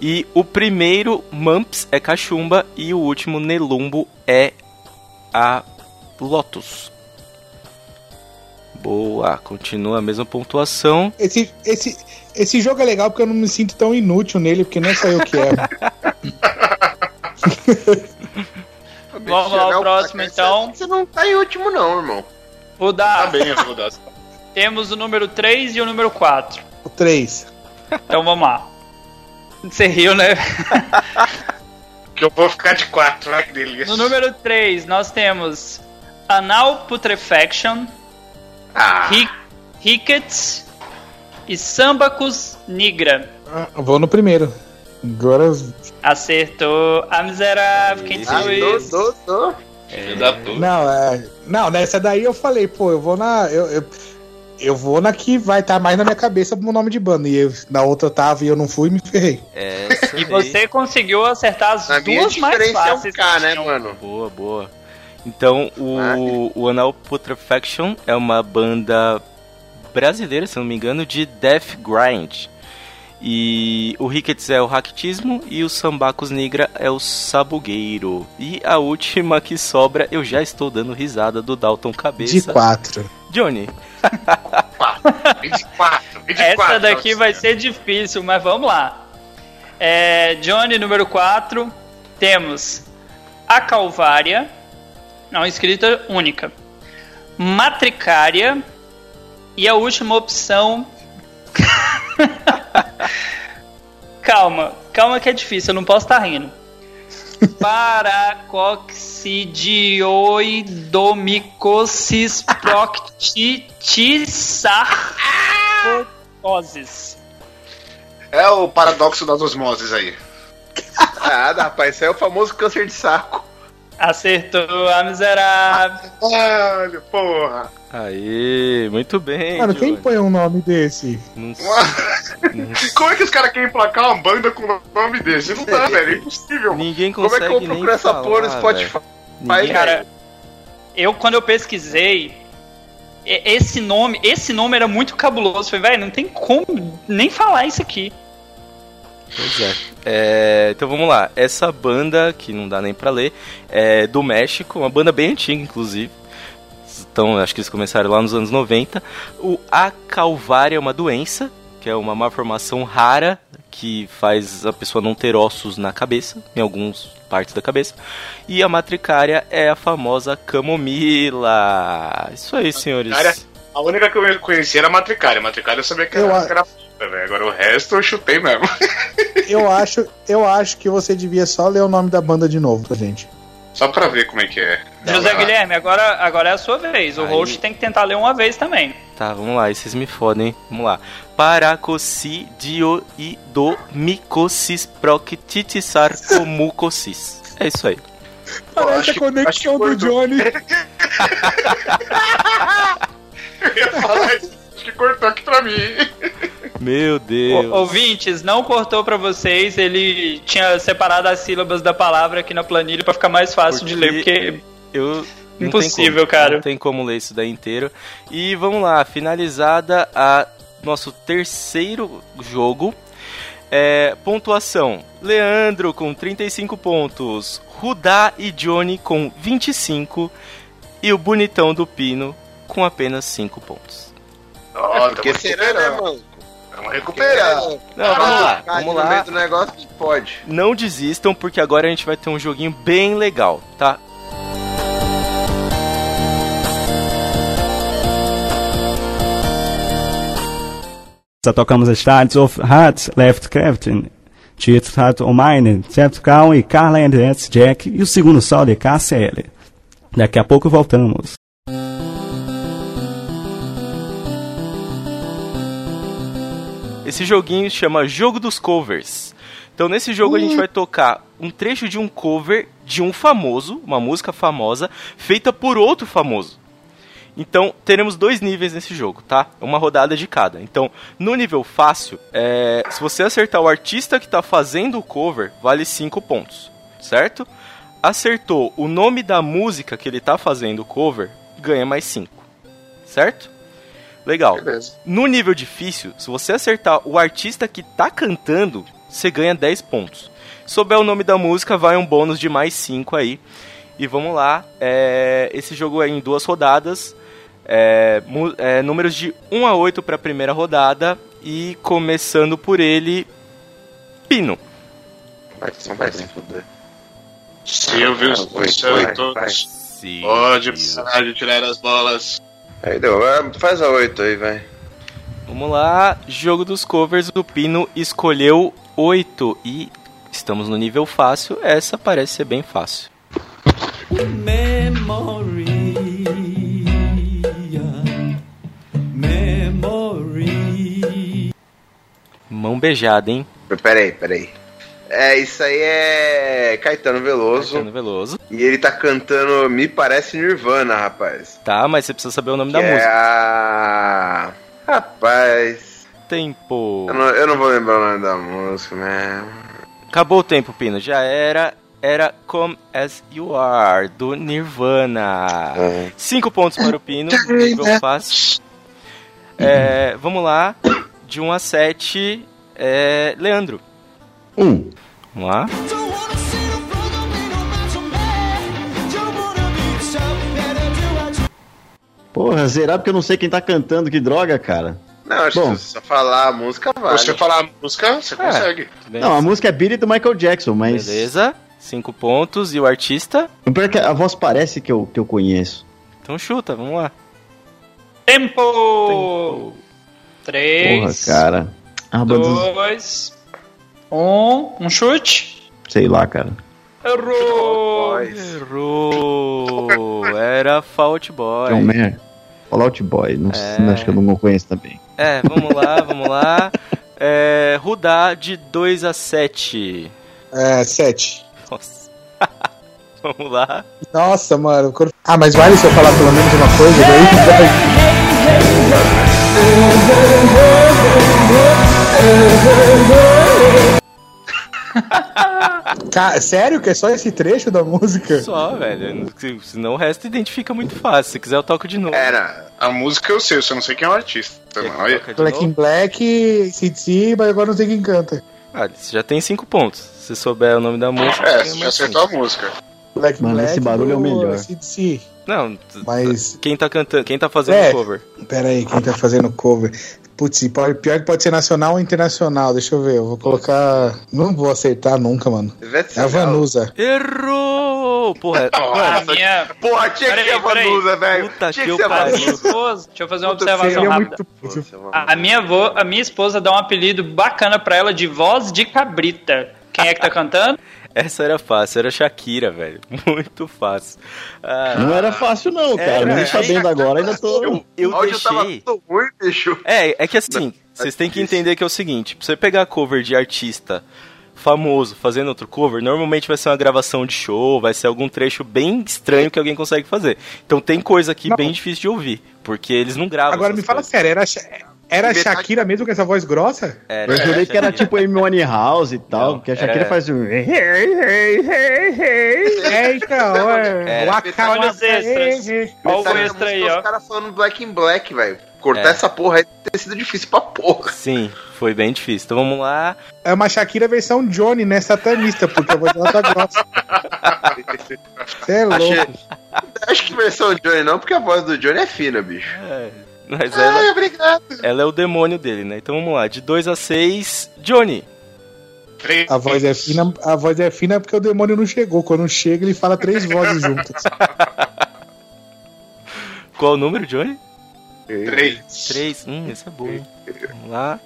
E o primeiro, Mumps, é cachumba. E o último, Nelumbo, é a Lotus. Boa, continua a mesma pontuação. Esse, esse, esse jogo é legal porque eu não me sinto tão inútil nele, porque não é só eu que é. Vamos lá, o próximo então. Você não tá em último, não, irmão. O Tá bem, eu vou dar. Temos o número 3 e o número 4. O 3. Então vamos lá. Você riu, né? Que eu vou ficar de 4, ai que delícia. No número 3 nós temos Anal Putrefaction, Ah, Rick, Rickets e Sambacus nigra. Ah, vou no primeiro. Agora. Acertou. A miserável, quem Ah, disse tô, isso? tô, tô. puta. Não, é. Não, nessa daí eu falei, pô, eu vou na. Eu, eu, eu vou na que vai estar mais na minha cabeça como nome de banda. E eu, na outra eu tava e eu não fui e me ferrei. Essa E você conseguiu acertar as Na minha duas mais diferença é um fáceis. K, né, mano? Boa, boa. Então, o, o Anal Putrefaction é uma banda brasileira, se não me engano, de Death Grind. E o Rickets é o Raquitismo e o Sambacos Negra é o Sabugueiro. E a última que sobra, eu já estou dando risada do Dalton Cabeça. De 4. Johnny. 24, 24. Essa daqui vai ser difícil, mas vamos lá. É, Johnny, número 4. Temos a Calvária. Não, escrita única. Matricária. E a última opção. calma, calma que é difícil, eu não posso estar rindo. Paracoccidioidomicosis proctitissarcosis. É o paradoxo das osmoses aí. Ah, rapaz, isso é o famoso câncer de saco. Acertou a miserável. Caralho, porra. Aí, muito bem. Mano, quem põe um nome desse? Não sei. Como é que os caras querem emplacar uma banda com um nome desse? Não dá, velho. É impossível. Ninguém Como é consegue que eu procuro essa falar, porra no Spotify? Cara, eu quando eu pesquisei, esse nome, esse nome era muito cabuloso. Falei, velho, não tem como nem falar isso aqui. Pois é. É, Então vamos lá. Essa banda, que não dá nem pra ler, é do México, uma banda bem antiga, inclusive. Então, acho que eles começaram lá nos anos 90. O A Calvária é uma doença, que é uma malformação rara que faz a pessoa não ter ossos na cabeça, em algumas partes da cabeça. E a matricária é a famosa camomila. Isso aí, senhores. A única que eu conhecia era a Matricária. A Matricária eu sabia que Eu era, a- que era velho. Agora o resto eu chutei mesmo. Eu acho, eu acho que você devia só ler o nome da banda de novo pra gente. Só pra ver como é que é. José Guilherme, agora, agora é a sua vez. O Aí. host tem que tentar ler uma vez também. Tá, vamos lá, aí vocês me fodem. Vamos lá. Paracoccidioidomycosis proctitisarcomucosis. É isso aí. Parece a conexão do. Johnny. Eu ia falar isso. Acho que cortou aqui pra mim. Meu Deus. O- ouvintes, não cortou pra vocês. Ele tinha separado as sílabas da palavra aqui na planilha pra ficar mais fácil de ler, porque Eu. não Impossível, como, cara. Não tem como ler isso daí inteiro. E vamos lá, finalizada a nosso terceiro jogo. É, pontuação: Leandro com 35 pontos, Rudá e Johnny com 25 e o bonitão do Pino com apenas 5 pontos. Ó, Porque tamo será, né, mano? Tamo recuperando. Não, vamos lá, vamos no lá. meio do negócio que pode. Não desistam, porque agora a gente vai ter um joguinho bem legal, tá? Da tocamos as tardes of Hearts, Left Crafting, Tieto Tato O'Mine, Certo Cal e Carla Andretti Jack e o segundo sol de KCL. Daqui a pouco voltamos. Esse joguinho chama Jogo dos Covers. Então nesse jogo a gente vai tocar um trecho de um cover de um famoso, uma música famosa, feita por outro famoso. Então teremos dois níveis nesse jogo, tá? Uma rodada de cada. Então, no nível fácil, é, se você acertar o artista que está fazendo o cover, vale 5 pontos, certo? Acertou o nome da música que ele está fazendo o cover, ganha mais 5, certo? Legal. Beleza. No nível difícil, se você acertar o artista que tá cantando, você ganha 10 pontos. Se souber o nome da música, vai um bônus de mais 5 aí. E vamos lá. é, esse jogo é em duas rodadas. É, é, números de 1 a 8 para a primeira rodada. E começando por ele, Pino. Vai, não vai se fuder. Silvio, vai, vai, vai. Pode parar de tirar as bolas. Aí deu, faz a 8 aí, vai. Vamos lá, jogo dos covers. O Pino escolheu 8 e estamos no nível fácil. Essa parece ser bem fácil. Mão beijada, hein? Peraí, peraí. É, isso aí é Caetano Veloso. Caetano Veloso. E ele tá cantando Me Parece Nirvana, rapaz. Tá, mas você precisa saber o nome Que da é música. a... Rapaz... Tempo. Eu não, eu não vou lembrar o nome da música, né? Acabou o tempo, Pino. Já era. Era Come As You Are, do Nirvana. É. Cinco pontos para o Pino. nível fácil. É, vamos lá. De 1 a 7. É, Leandro. Um. Vamos lá. Porra, zerar porque eu não sei quem tá cantando, que droga, cara. Não, acho Bom. que se você falar a música, vale. Você falar a música, você consegue. Tudo bem? Não, a música é It do Michael Jackson, mas. Beleza. Cinco pontos. E o artista? O pior é que a voz parece que eu, que eu conheço. Então chuta, vamos lá. Tempo! Tempo. Três, Porra, cara. Ah, dois, um, um chute. Sei lá, cara. Errou! Errou. Era Fault Boy. John Mayer. Fallout Boy. Não, É. acho que eu não conheço também. É, vamos lá, vamos lá. É, Rudá de 2 a 7. É, sete. Nossa. Vamos lá. Nossa, mano. Ah, mas vale se eu falar pelo menos uma coisa daí? Ca- Sério que é só esse trecho da música? Só, velho. Se- Senão o resto identifica muito fácil. Se quiser, eu toco de novo. Era. A música eu sei, eu só não sei quem é o artista. Olha. Black in? Black, CDC, mas agora não sei quem canta. Ah, você já tem cinco pontos. Se souber o nome da música. É, você já acertou cinco. a música. Black in Mano, Black esse barulho é o melhor. CDC. Não, Mas, quem tá cantando, quem tá fazendo É. o cover? pera aí, quem tá fazendo cover? Putz, pode- pior que pode ser nacional ou internacional, deixa eu ver, eu vou colocar... Não vou acertar nunca, mano. Ivete É a. Vanusa. Errou! Porra, A mano, minha, Porra, tinha que Peraí, ser a. Vanusa, velho. Puta Tinha que que ser a minha Vanusa. esposa, deixa eu fazer uma Puta, observação rápida. muito... Nossa, mano. A minha, avó, a minha esposa dá um apelido bacana pra ela de voz de cabrita. Quem é que tá cantando? Essa era fácil, era Shakira, velho. Muito fácil. Ah, Não era fácil, não, cara. Era, Nem é. sabendo agora, ainda tô. eu, eu deixei. tudo ruim, bicho. É, é que assim, vocês têm que entender que é o seguinte: pra você pegar cover de artista famoso fazendo outro cover, normalmente vai ser uma gravação de show, vai ser algum trecho bem estranho que alguém consegue fazer. Então tem coisa aqui Não. bem difícil de ouvir, porque eles não gravam. Agora me fala coisas. sério, era, era Metade- Shakira mesmo com essa voz grossa? Era, Eu jurei que era tipo Amy House e tal, Não, porque a Shakira era- faz um. É, então, é. É. Waka, Olha os extras. Olha o extra aí, ó. Os caras falando Black in Black, velho. Cortar É. essa porra aí ter sido difícil pra porra. Sim, foi bem difícil. Então vamos lá. É uma Shakira versão Johnny, né? Satanista, porque a voz dela tá grossa. Você é Achei- louco. Acho que versão Johnny não, porque a voz do Johnny é fina, bicho. É, mas ela, Ai, obrigado. ela é o demônio dele, né? Então vamos lá. De 2 a 6, Johnny. Três. A voz é fina, a voz é fina porque o demônio não chegou. Quando chega, ele fala três vozes juntas. Qual o número, Johnny? Três. 3. Hum, esse é bom. hein? Vamos lá.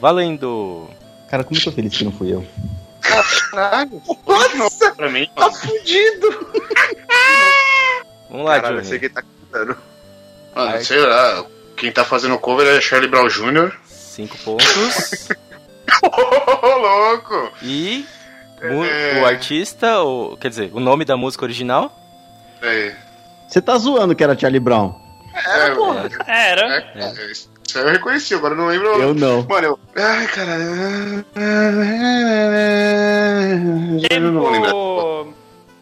Valendo! Cara, como eu tô feliz que não fui eu. Caralho. Nossa, pra mim, Tá mano. fudido. Vamos lá, Caralho, eu Johnny. sei quem tá cantando. Mano, sei lá. Quem tá fazendo o cover é Charlie Brown Jr. 5 pontos. Ô, louco! E É. o artista, ou, quer dizer, o nome da música original? É, Você tá zoando que era Charlie Brown? é, porra. Era. é, é, isso aí eu reconheci, agora não lembro. Eu não. Mano, eu. Ai, caralho. Eu não lembro. Tempo.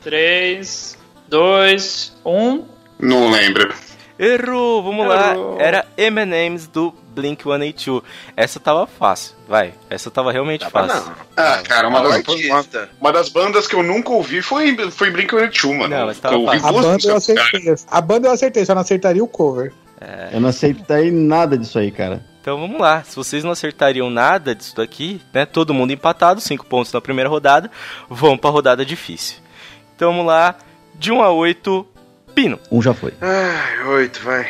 3, 2, 1. Não lembro. Errou! Vamos lá. Errou. Era M&M's do Blink-182. Essa tava fácil, vai. Essa tava realmente pra fácil. não. Ah, cara, uma das, uma, uma das bandas que eu nunca ouvi foi, foi Blink-182, mano. Não, mas tava fácil. A banda eu cara. acertei. A banda eu acertei, só não acertaria o cover. Eu não aceitei nada disso aí, cara. Então vamos lá. Se vocês não acertariam nada disso daqui, né? Todo mundo empatado, 5 pontos na primeira rodada. Vamos pra rodada difícil. Então vamos lá. De 1 a 8, Pino. Um já foi. Ai, oito, vai.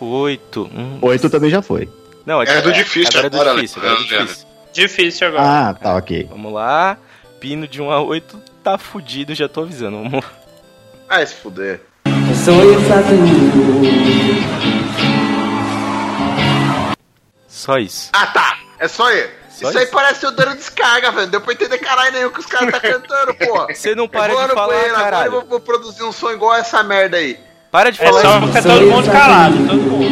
8. Hum. Oito também já foi. Não, É do difícil agora é do difícil, agora é difícil. Difícil agora. Ah, tá, ok. Vamos lá. Pino de 1 a 8 tá fudido, já tô avisando. Vamos lá. Ai, se fuder. Só isso. Ah, tá. É só aí. Só isso aí isso? parece o dano descarga, velho. Deu pra entender caralho nenhum que os caras tá cantando, pô. Você não Eu para vou de falar, banheiro agora e caralho. vou, vou produzir um som igual essa merda aí. Para de É falar só isso. ficar todo mundo calado, todo mundo.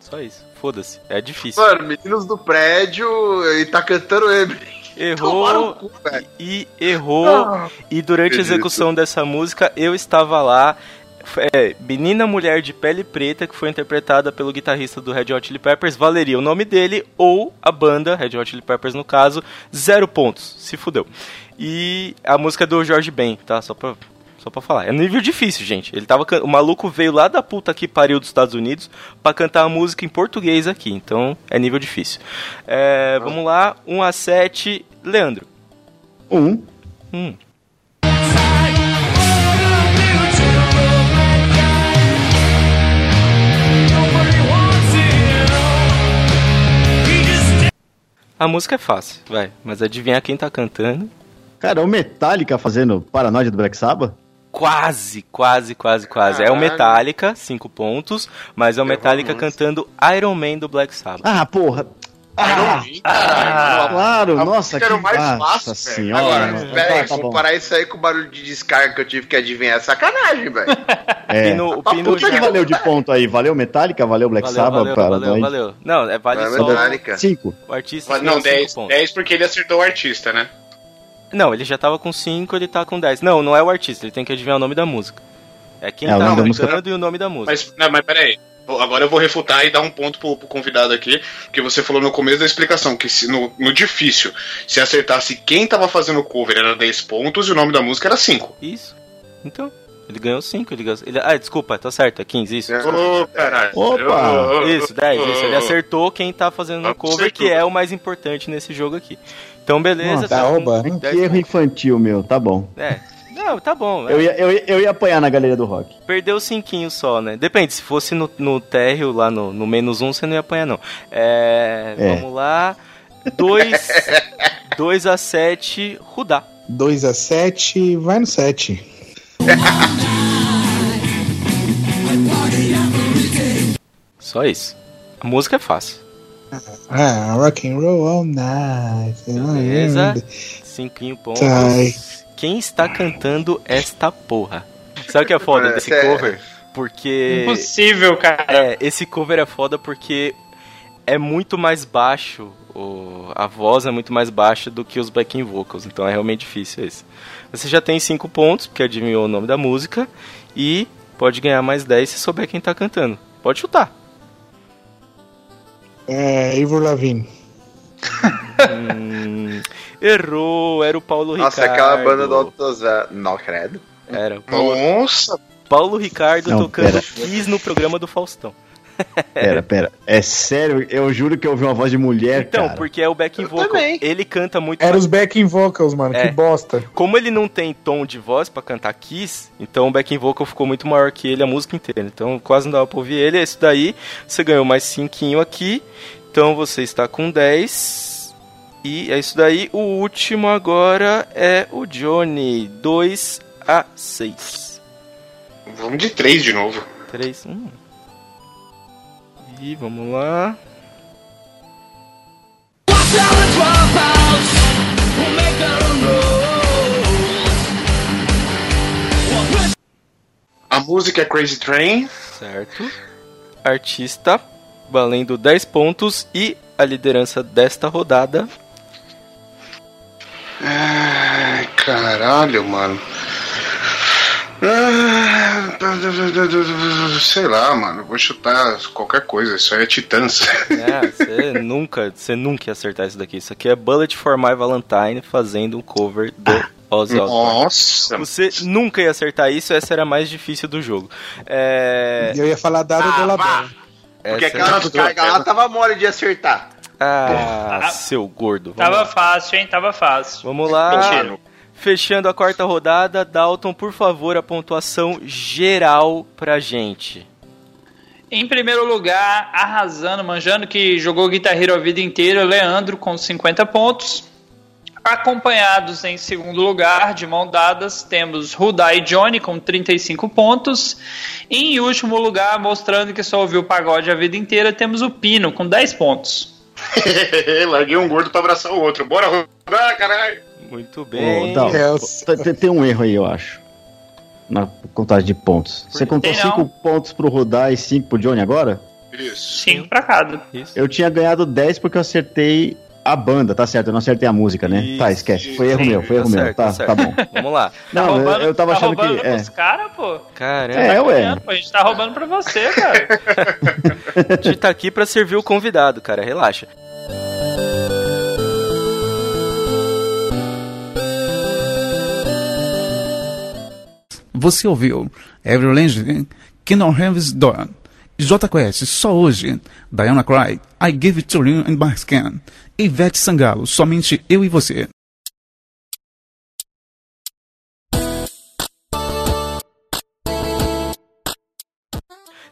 Só isso. Foda-se. É difícil. Mano, meninos do prédio e tá cantando Emily. Errou cu, e errou. E durante a execução dessa música, eu estava lá. É, Menina Mulher de Pele Preta, que foi interpretada pelo guitarrista do Red Hot Chili Peppers, valeria o nome dele ou a banda, Red Hot Chili Peppers no caso, zero pontos, se fudeu. E a música é do Jorge Ben, tá? Só pra, só pra falar. É nível difícil, gente. Ele tava, o maluco veio lá da puta que pariu dos Estados Unidos pra cantar a música em português aqui, então é nível difícil. É, vamos lá, 1 a 7, Leandro. Um. Hum. A música é fácil, vai, mas adivinhar quem tá cantando. Cara, é o Metallica fazendo Paranoide do Black Sabbath? Quase, quase, quase, quase. É o Caralho. Metallica, 5 pontos, mas é o Metallica muito. cantando Iron Man do Black Sabbath. Ah, porra. Ah, Caralho. claro, a nossa, que era o mais nossa fácil, senhora. Agora, mano. pera aí, Tá, tá bom. comparar isso aí com o barulho de descarga que eu tive que adivinhar é sacanagem, velho. É. Pino, o Tá Pino O que, que valeu de ponto aí? Valeu Metallica? Valeu Black Valeu, Sabbath? valeu, para valeu, nós? valeu. Não, é vale Valeu, só Metallica. Cinco. o artista. Ganhou Não, cinco 10. pontos. 10 porque ele acertou o artista, né? Não, ele já tava com 5, ele tá com 10. Não, não é o artista, ele tem que adivinhar o nome da música. É quem É, tá cantando música. e o nome da música. Mas, não, mas peraí. Agora eu vou refutar e dar um ponto pro, pro convidado aqui, porque você falou no começo da explicação que se no, no difícil, se acertasse quem tava fazendo o cover era 10 pontos e o nome da música era 5. Isso. Então, ele ganhou 5, ele ganhou... Ele... Ah, desculpa, tá certo, é 15, isso. Ô, caralho. Opa! Isso, 10, isso. Ele acertou quem tá fazendo o cover, que é o mais importante nesse jogo aqui. Então, beleza. Nossa, tá com roubando. 10 Que erro infantil, meu. Tá bom. É. Não, tá bom. Eu ia, eu, ia, eu ia apanhar na galeria do rock. Perdeu cinquinho só, né? Depende, se fosse no, no térreo, lá no, no menos um, você não ia apanhar, não. É, É. Vamos lá. 2 2 a 7, Rudá. 2 a 7, vai no 7. Só isso. A música é fácil. Ah, rock and roll all night. Beleza? Cinquinho pontos. Ai. Quem está cantando esta porra? Sabe o que é foda desse É. cover? Porque. Impossível, cara. É, esse cover é foda porque é muito mais baixo, o, a voz é muito mais baixa do que os backing vocals, então é realmente difícil esse. Você já tem 5 pontos, porque adivinhou o nome da música, e pode ganhar mais 10 se souber quem tá cantando. Pode chutar. É, Ivor Lavigne. Hum, errou, era o Paulo Nossa, Ricardo. aquela banda do Autozé. Não, credo. Era o Paulo, Nossa, Paulo Ricardo Não, tocando pera. Kiss no programa do Faustão. Pera, pera. É sério? Eu juro que eu ouvi uma voz de mulher, Então, cara. porque é o backing vocal. também. Ele canta muito Era mais- os backing vocals, mano. É. Que bosta. Como ele não tem tom de voz pra cantar Kiss, então o backing vocal ficou muito maior que ele a música inteira. Então quase não dava pra ouvir ele. Esse daí, você ganhou mais 5 aqui. Então você está com 10. E é isso daí. O último agora é o Johnny. 2 a 6. vamos de 3 de novo. 3, 1. E vamos lá. A música é Crazy Train. Certo. Artista valendo 10 pontos e a liderança desta rodada. Ai, caralho, mano. Ah, Sei lá, mano. Vou chutar qualquer coisa. Isso aí é Titãs. É, você nunca, você nunca ia acertar isso daqui. Isso aqui é Bullet for My Valentine fazendo um cover do Ozzy Osbourne. Nossa. Você nunca ia acertar isso, essa era a mais difícil do jogo. É, Eu ia falar Dado Ah, de la vá. Bella. Porque essa- aquela descarga lá tava mole de acertar. Ah, seu gordo. Vamos Tava lá. fácil, hein? Tava fácil. Vamos lá. Mentira. Fechando a quarta rodada, Dalton, por favor, a pontuação geral pra gente. Em primeiro lugar, arrasando, manjando que jogou Guitar Hero a vida inteira, Leandro com 50 pontos. Acompanhados em segundo lugar, de mão dadas, temos Rudai e Johnny com 35 pontos. E em último lugar, mostrando que só ouviu pagode a vida inteira, temos o Pino com 10 pontos. Larguei um gordo pra abraçar o outro. Bora rodar, caralho. Muito bem. Dal, eu- tem- um erro aí, eu acho. Na contagem de pontos. Você contou Tem não. 5 pontos pro Rudá e 5 pro Johnny agora? Isso. 5 pra cada. Isso. Eu tinha ganhado 10 porque eu acertei a banda, tá certo? Eu não acertei a música, né? Isso, tá, esquece. Foi erro sim, meu, foi erro tá meu. certo, tá, tá certo. tá bom. Vamos lá. Não, eu, roubando- eu tava tá achando que. roubando É, pros caras, pô. Caramba, é ué. Ganhando, pô, A gente tá roubando pra você, cara. a gente tá aqui pra servir o convidado, cara. Relaxa. Você ouviu Every Legend, Kingdom Heaven's Door, J Quest, só hoje, Diana Cry, I Give It To You in My Scan, Ivete Sangalo, somente eu e você.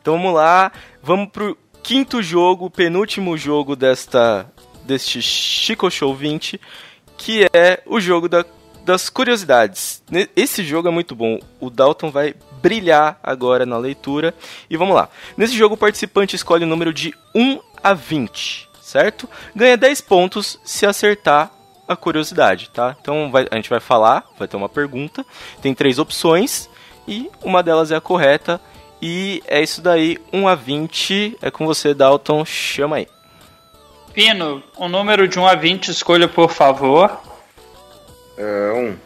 Então vamos lá, vamos pro quinto jogo, penúltimo jogo desta deste Chico Show 20, que é o jogo da das curiosidades. Esse jogo é muito bom. O Dalton vai brilhar agora na leitura. E vamos lá. Nesse jogo, o participante escolhe o número de 1 a 20, certo? Ganha 10 pontos se acertar a curiosidade, tá? Então vai- a gente vai falar, vai ter uma pergunta. Tem três opções e uma delas é a correta. E é isso daí, 1 a 20. É com você, Dalton. Chama aí. Pino, o número de 1 a 20, escolha por favor. É, um.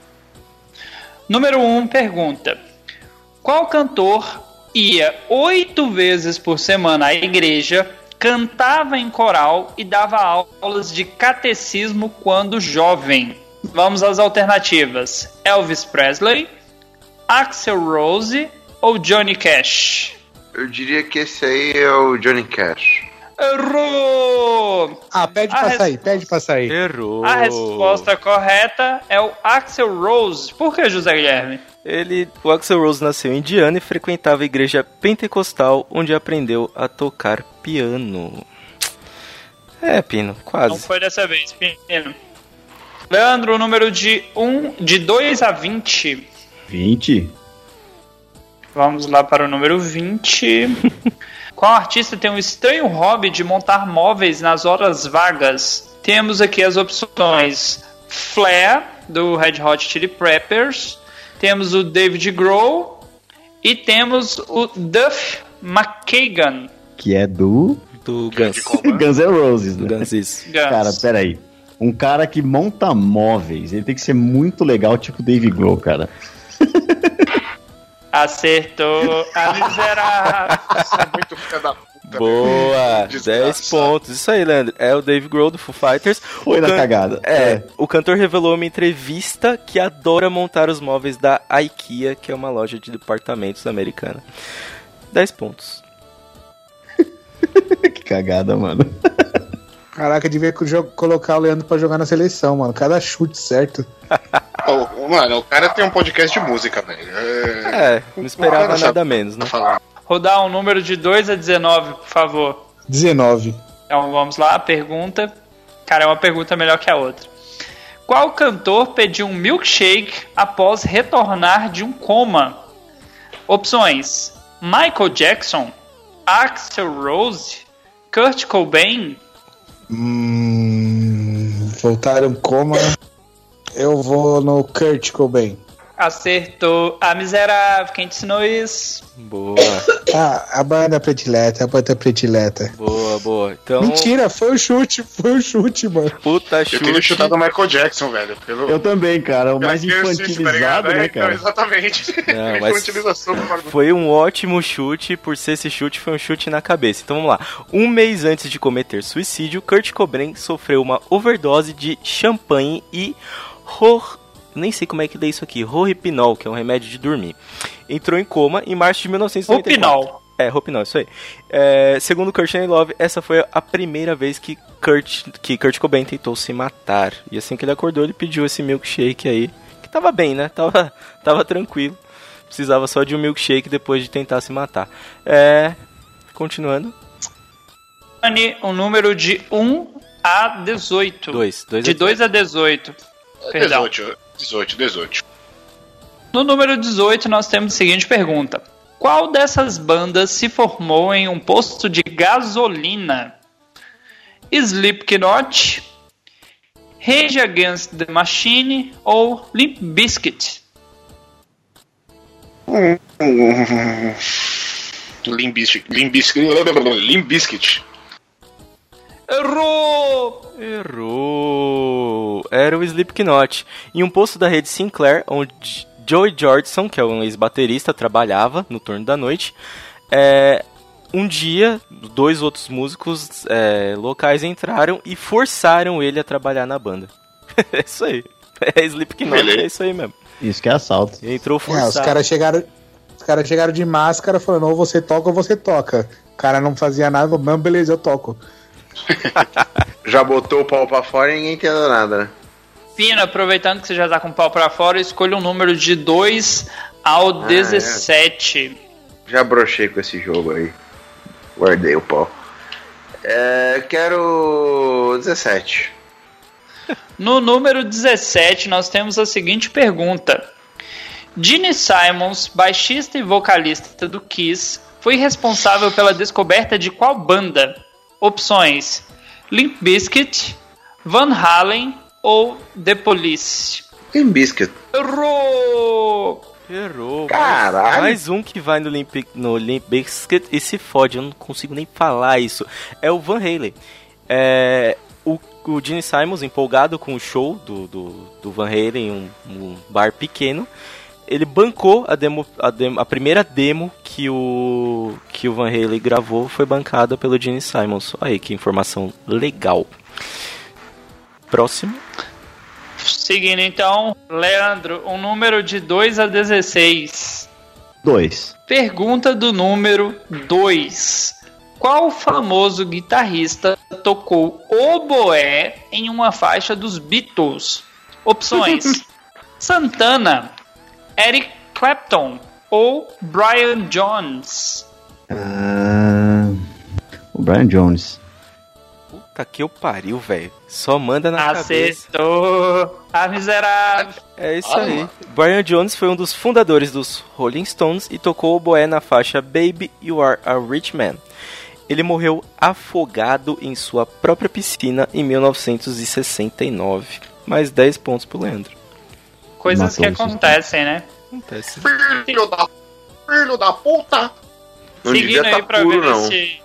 Número 1 pergunta: Qual cantor ia oito vezes por semana à igreja, cantava em coral e dava aulas de catecismo quando jovem? Vamos às alternativas: Elvis Presley, Axel Rose ou Johnny Cash? Eu diria que esse aí é o Johnny Cash. Errou! Ah, pede A pra res- sair, pede pra sair. Errou. A resposta correta é o Axel Rose. Por que, José Guilherme? Ele, o Axel Rose nasceu em Indiana e frequentava a igreja pentecostal, onde aprendeu a tocar piano. É, Pino, Não quase. foi dessa vez, Pino. Leandro, o número de, um, de 2 a 20. 20? Vamos lá para o número 20. Qual artista tem um estranho hobby de montar móveis nas horas vagas? Temos aqui as opções: Flair, do Red Hot Chili Peppers, temos o David Grohl e temos o Duff McKagan. Que é do Do Guns. Guns N' Roses, Do né? Guns. Cara, peraí. Um cara que monta móveis, ele tem que ser muito legal, tipo Dave Grohl, cara. Acertou a miserável. é muito filha da puta. Boa! Desgraçado. 10 pontos. Isso aí, Leandro. É o Dave Grohl do Foo Fighters. Foi na can- cagada. É, o cantor revelou em uma entrevista que adora montar os móveis da IKEA, que é uma loja de departamentos americana. 10 pontos. que cagada, mano. Caraca, devia colocar o Leandro pra jogar na seleção, mano. Cada chute certo. Mano, o cara tem um podcast de música, velho. É... É, não esperava nada sabe- menos, né? Tá falando. Rodar um número de 2 a 19, por favor. 19. Então vamos lá, a pergunta. Cara, é uma pergunta melhor que a outra. Qual cantor pediu um milkshake após retornar de um coma? Opções: Michael Jackson, Axel Rose, Kurt Cobain. Hum, voltaram coma. Eu vou no Kurt Cobain. Acertou a miserável. Quem te ensinou isso? Boa, Ah, a banda predileta, a banda predileta. boa, boa. Então, Mentira, foi o chute, foi o chute, mano. puta Eu teria chute. chutado o Michael Jackson, velho. Pelo... Eu também, cara. O mais tá infantilizado, É, né, então, cara? exatamente. Não, mas- Infantilização do bagulho. Foi um ótimo chute, por ser esse chute, foi um chute na cabeça. Então vamos lá. Um mês antes de cometer suicídio, Kurt Cobain sofreu uma overdose de champanhe e ror... nem sei como é que lê isso aqui, Rohypnol, que é um remédio de dormir. Entrou em coma em março de 1994. Ropinol. É, Rohypnol, isso aí. É, segundo Kurt Love, essa foi a primeira vez que Kurt, que Kurt Cobain tentou se matar. E assim que ele acordou, ele pediu esse milkshake aí, que tava bem, né? Tava, tava tranquilo. Precisava só de um milkshake depois de tentar se matar. É. Continuando. Dani, um número de 1 a 18. Dois. dois De a 2 a 18. Perdão. 18, 18, 18. No número 18, nós temos a seguinte pergunta: Qual dessas bandas se formou em um posto de gasolina? Slipknot, Rage Against the Machine ou Limp Bizkit? Limbiscuit. Limbiscuit. Limbiscuit. Errou! Errou! Era o Slipknot. Em um posto da rede Sinclair, onde Joey Jordison, que é um ex-baterista, trabalhava no turno da noite. É, um dia, dois outros músicos é, locais entraram e forçaram ele a trabalhar na banda. é isso aí. É Slipknot, Beleza. é isso aí mesmo. Isso que é assalto. Entrou É, forçado. os caras chegaram. Os caras chegaram de máscara falando, ou você toca ou você toca. O cara não fazia nada, falou, não, beleza, eu toco. Já botou o pau pra fora e ninguém entendeu nada, né? Pina, aproveitando que você já tá com o pau pra fora, escolha um número de 2 ao Ah, 17. Já brochei com esse jogo aí. Guardei o pau. É, quero 17. No número 17, nós temos a seguinte pergunta. Gene Simons, baixista e vocalista do Kiss, foi responsável pela descoberta de qual banda? Opções: Limp Bizkit, Van Halen ou The Police? Tem biscuit. Errou! Errou. Caralho. Mais um que vai no Limp, no Limp Bizkit e se fode, eu não consigo nem falar isso. É o Van Halen. É, o, o Gene Simons, empolgado com o show do, do, do Van Halen, um, um bar pequeno, ele bancou a demo, a demo, a primeira demo que o que o Van Halen gravou foi bancada pelo Gene Simons. Aí que informação legal. Próximo. Seguindo então, Leandro, um número de 2 a 16. Dois. Pergunta do número 2. Qual famoso guitarrista tocou oboé em uma faixa dos Beatles? Opções: Santana, Eric Clapton ou Brian Jones? Ah, o Brian Jones. Puta que eu pariu, velho. Só manda na cabeça. Acertou! A miserável! É isso aí. Brian Jones foi um dos fundadores dos Rolling Stones e tocou o boé na faixa Baby You Are a Rich Man. Ele morreu afogado em sua própria piscina em 1969. Mais 10 pontos pro Leandro. Coisas que Matou o acontecem, né? Acontece. Filho da. Filho da puta! Não Seguindo devia aí tá pra puro, ver não. se.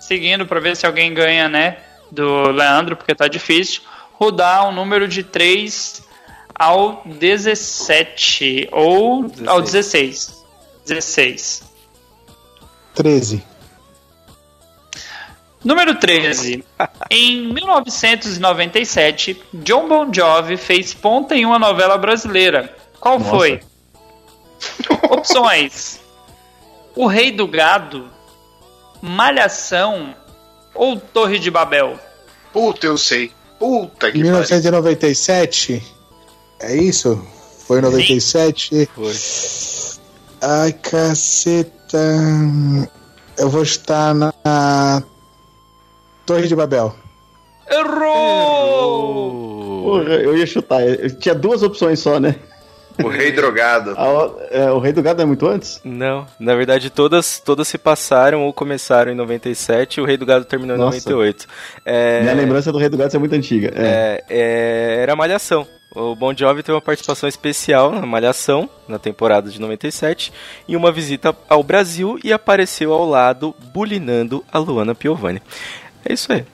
Seguindo pra ver se alguém ganha, né? Do Leandro, porque tá difícil. Rodar um número de 3 ao 17. Ou ao 16. 16. 13. Número 13. em 1997, John Bon Jovi fez ponta em uma novela brasileira. Qual Nossa. foi? Opções: O Rei do Gado, Malhação ou Torre de Babel? Puta, eu sei. Puta que Em pariu. 1997. É isso? Foi em 97? Foi. Ai, caceta. Eu vou estar na Torre de Babel. Errou! Porra, eu ia chutar. Eu tinha duas opções só, né? O rei drogado. A o- é, o Rei do Gado é muito antes? Não, na verdade todas, todas se passaram ou começaram em 97 e o Rei do Gado terminou em Nossa. 98. É, Minha lembrança do Rei do Gado é muito antiga. É. é, é, era Malhação. O Bon Jovi teve uma participação especial na Malhação, na temporada de 97, e uma visita ao Brasil e apareceu ao lado bulinando a Luana Piovani. É isso aí.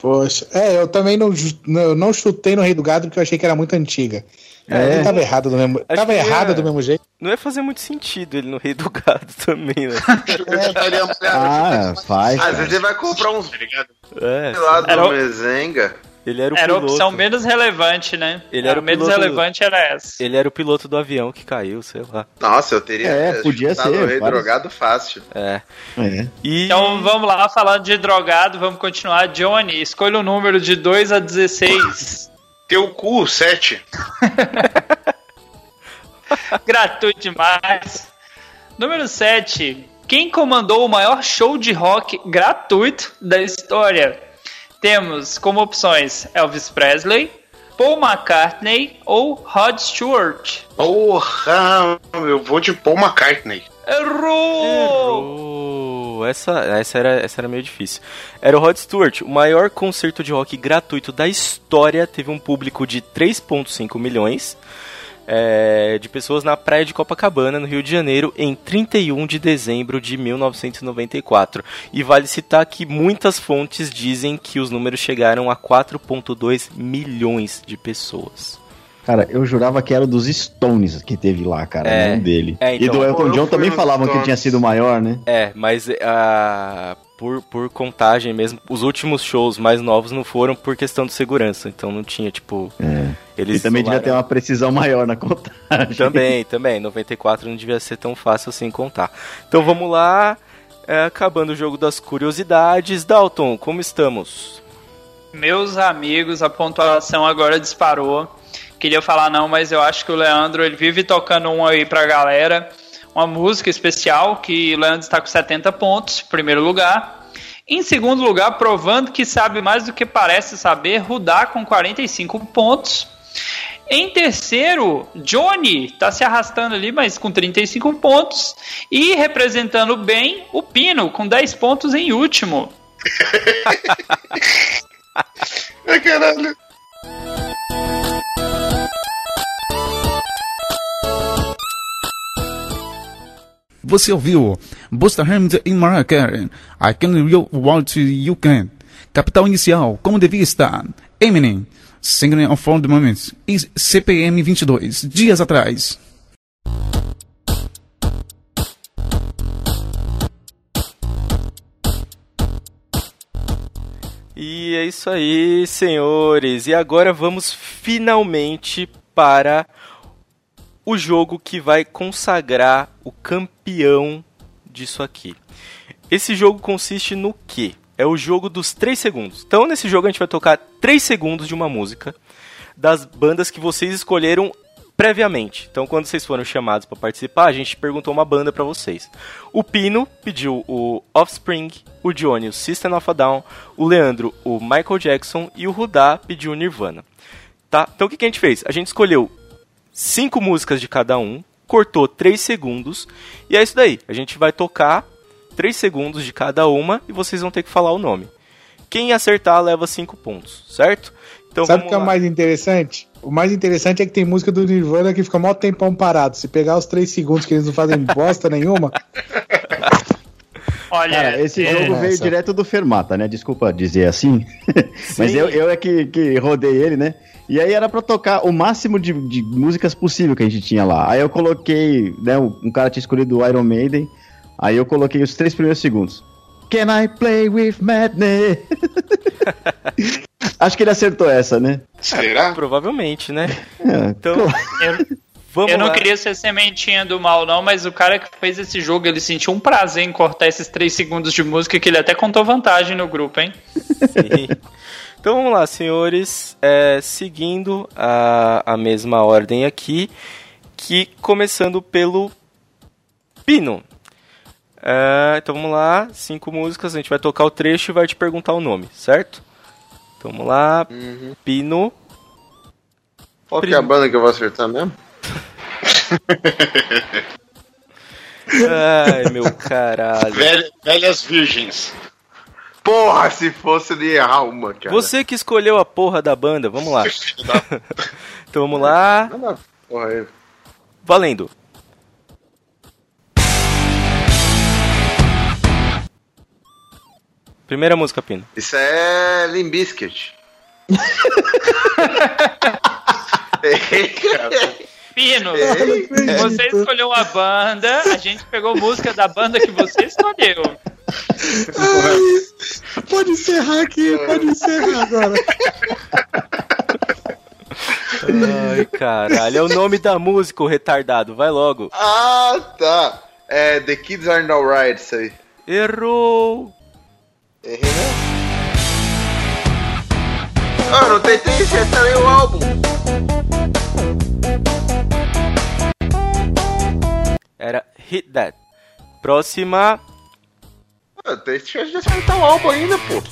Poxa. É, eu também não, não, não chutei no Rei do Gado porque eu achei que era muito antiga. É. É. Tava errado do mesmo, Acho tava errada é- do mesmo jeito. Não ia fazer muito sentido ele no Rei do Gado também, né? Ah, faz. Às cara. vezes ele vai comprar uns Tá ligado? É, lá do Era Mezenga. Ele era o Era a piloto. opção menos relevante, né? Ele era a o menos piloto relevante era essa. Ele era o piloto do avião que caiu, sei lá. Nossa, eu teria É, podia ser, o rei drogado fácil. É. É. E Então vamos lá, falando de drogado, vamos continuar. Johnny, escolha o número de 2 a 16. Teu cu, 7. Gratuito demais. Número 7. Quem comandou o maior show de rock gratuito da história? Temos como opções Elvis Presley, Paul McCartney ou Rod Stewart. Porra, eu vou de Paul McCartney. Errou! Errou. Essa, essa, era, essa era meio difícil. Era o Rod Stewart, o maior concerto de rock gratuito da história. Teve um público de 3,5 milhões é, de pessoas na praia de Copacabana, no Rio de Janeiro, em 31 de dezembro de 1994. E vale citar que muitas fontes dizem que os números chegaram a 4,2 milhões de pessoas. Cara, eu jurava que era dos Stones que teve lá, cara, É. não dele. É, então. e do Elton Eu John também falavam que tinha sido maior, né? É, mas ah, por, por contagem mesmo, os últimos shows mais novos não foram por questão de segurança. Então não tinha, tipo. É. Eles e também devia ter isolaram. uma precisão maior na contagem. Também, também. 94 não devia ser tão fácil assim contar. Então vamos lá. é, acabando o jogo das curiosidades. Dalton, como estamos? Meus amigos, a pontuação agora disparou. Queria falar não, mas eu acho que o Leandro ele vive tocando um aí pra galera. Uma música especial que Leandro está com 70 pontos, em primeiro lugar. Em segundo lugar, provando que sabe mais do que parece saber, Rudá com 45 pontos. Em terceiro, Johnny tá se arrastando ali, mas com 35 pontos. E representando bem, o Pino com 10 pontos em último. Ai, caralho. Você ouviu Buster Hamilton em Mariah Carey, I Can Real What You Can. Capital inicial, como devia estar. Eminem, Singing on For The Moments. E CPM 22, dias atrás. E é isso aí, senhores. E agora vamos finalmente para o jogo que vai consagrar o campeão disso aqui. Esse jogo consiste no quê? É o jogo dos 3 segundos. Então, nesse jogo, a gente vai tocar 3 segundos de uma música das bandas que vocês escolheram previamente. Então, quando vocês foram chamados para participar, a gente perguntou uma banda para vocês. O Pino pediu o Offspring, o Johnny o System of a Down, o Leandro o Michael Jackson e o Rudá pediu o Nirvana. Tá? Então, o que, que a gente fez? A gente escolheu cinco músicas de cada um, cortou 3 segundos e é isso daí. A gente vai tocar 3 segundos de cada uma e vocês vão ter que falar o nome. Quem acertar leva 5 pontos, certo? Então Sabe o que é o lá. mais interessante? O mais interessante é que tem música do Nirvana que fica mó tempão parado. Se pegar os 3 segundos que eles não fazem bosta nenhuma, Olha, Cara, esse é, jogo veio essa. direto do Fermata, né? Desculpa dizer assim. Mas eu, eu é que, que rodei ele, né? E aí era pra tocar o máximo de, de músicas possível que a gente tinha lá. Aí eu coloquei, né? Um cara tinha escolhido o Iron Maiden. Aí eu coloquei os três primeiros segundos. Can I play with madness? Acho que ele acertou essa, né? Será? Provavelmente, né? É, Então, eu, vamos eu não lá. queria ser sementinha do mal, não, mas o cara que fez esse jogo, ele sentiu um prazer em cortar esses 3 segundos de música que ele até contou vantagem no grupo, hein? Sim. Então vamos lá, senhores, é, seguindo a, a mesma ordem aqui, que começando pelo Pino. É, então vamos lá, cinco músicas, a gente vai tocar o trecho e vai te perguntar o nome, certo? Então vamos lá, Pino. Qual que é a banda que eu vou acertar mesmo? Ai, meu caralho. Velha- velhas virgens. Porra, se fosse de errar uma, cara. Você que escolheu a porra da banda, vamos lá. Então vamos lá, valendo. Primeira música, Pino. Isso é Limbiskit. Pino, Ei, você escolheu uma banda, a gente pegou música da banda que você escolheu. pode encerrar aqui, pode encerrar agora. Ai, caralho. É o nome da música, o retardado. Vai logo. ah, tá. É The Kids Are Alright, isso aí. Errou. Errei, né? Ah, não tentei acertar nem o álbum. Era Hit That. Próxima. Ah, tem chance de acertar o álbum ainda, pô.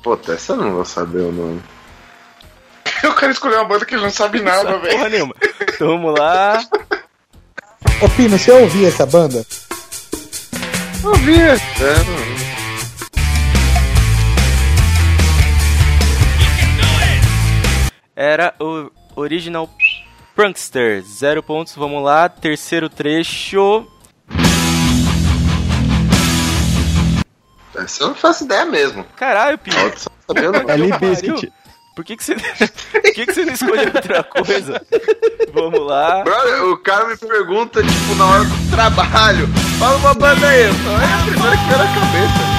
Puta, essa eu não vou saber o nome. Eu quero escolher uma banda que não sabe nada, velho. Porra nenhuma. Então vamos lá. Ô Pino, você ouvia essa banda? Eu vi. É, não- Era o Original Prankster. Zero pontos. Vamos lá. Terceiro trecho. essa eu não faço ideia mesmo. Caralho, sabendo. É Limp Bizkit. Por que, que, você... Por que, que você não escolheu outra coisa? Vamos lá. Brother, o cara me pergunta, tipo, na hora do trabalho. Fala uma banda aí. Falo, É a primeira que veio na cabeça.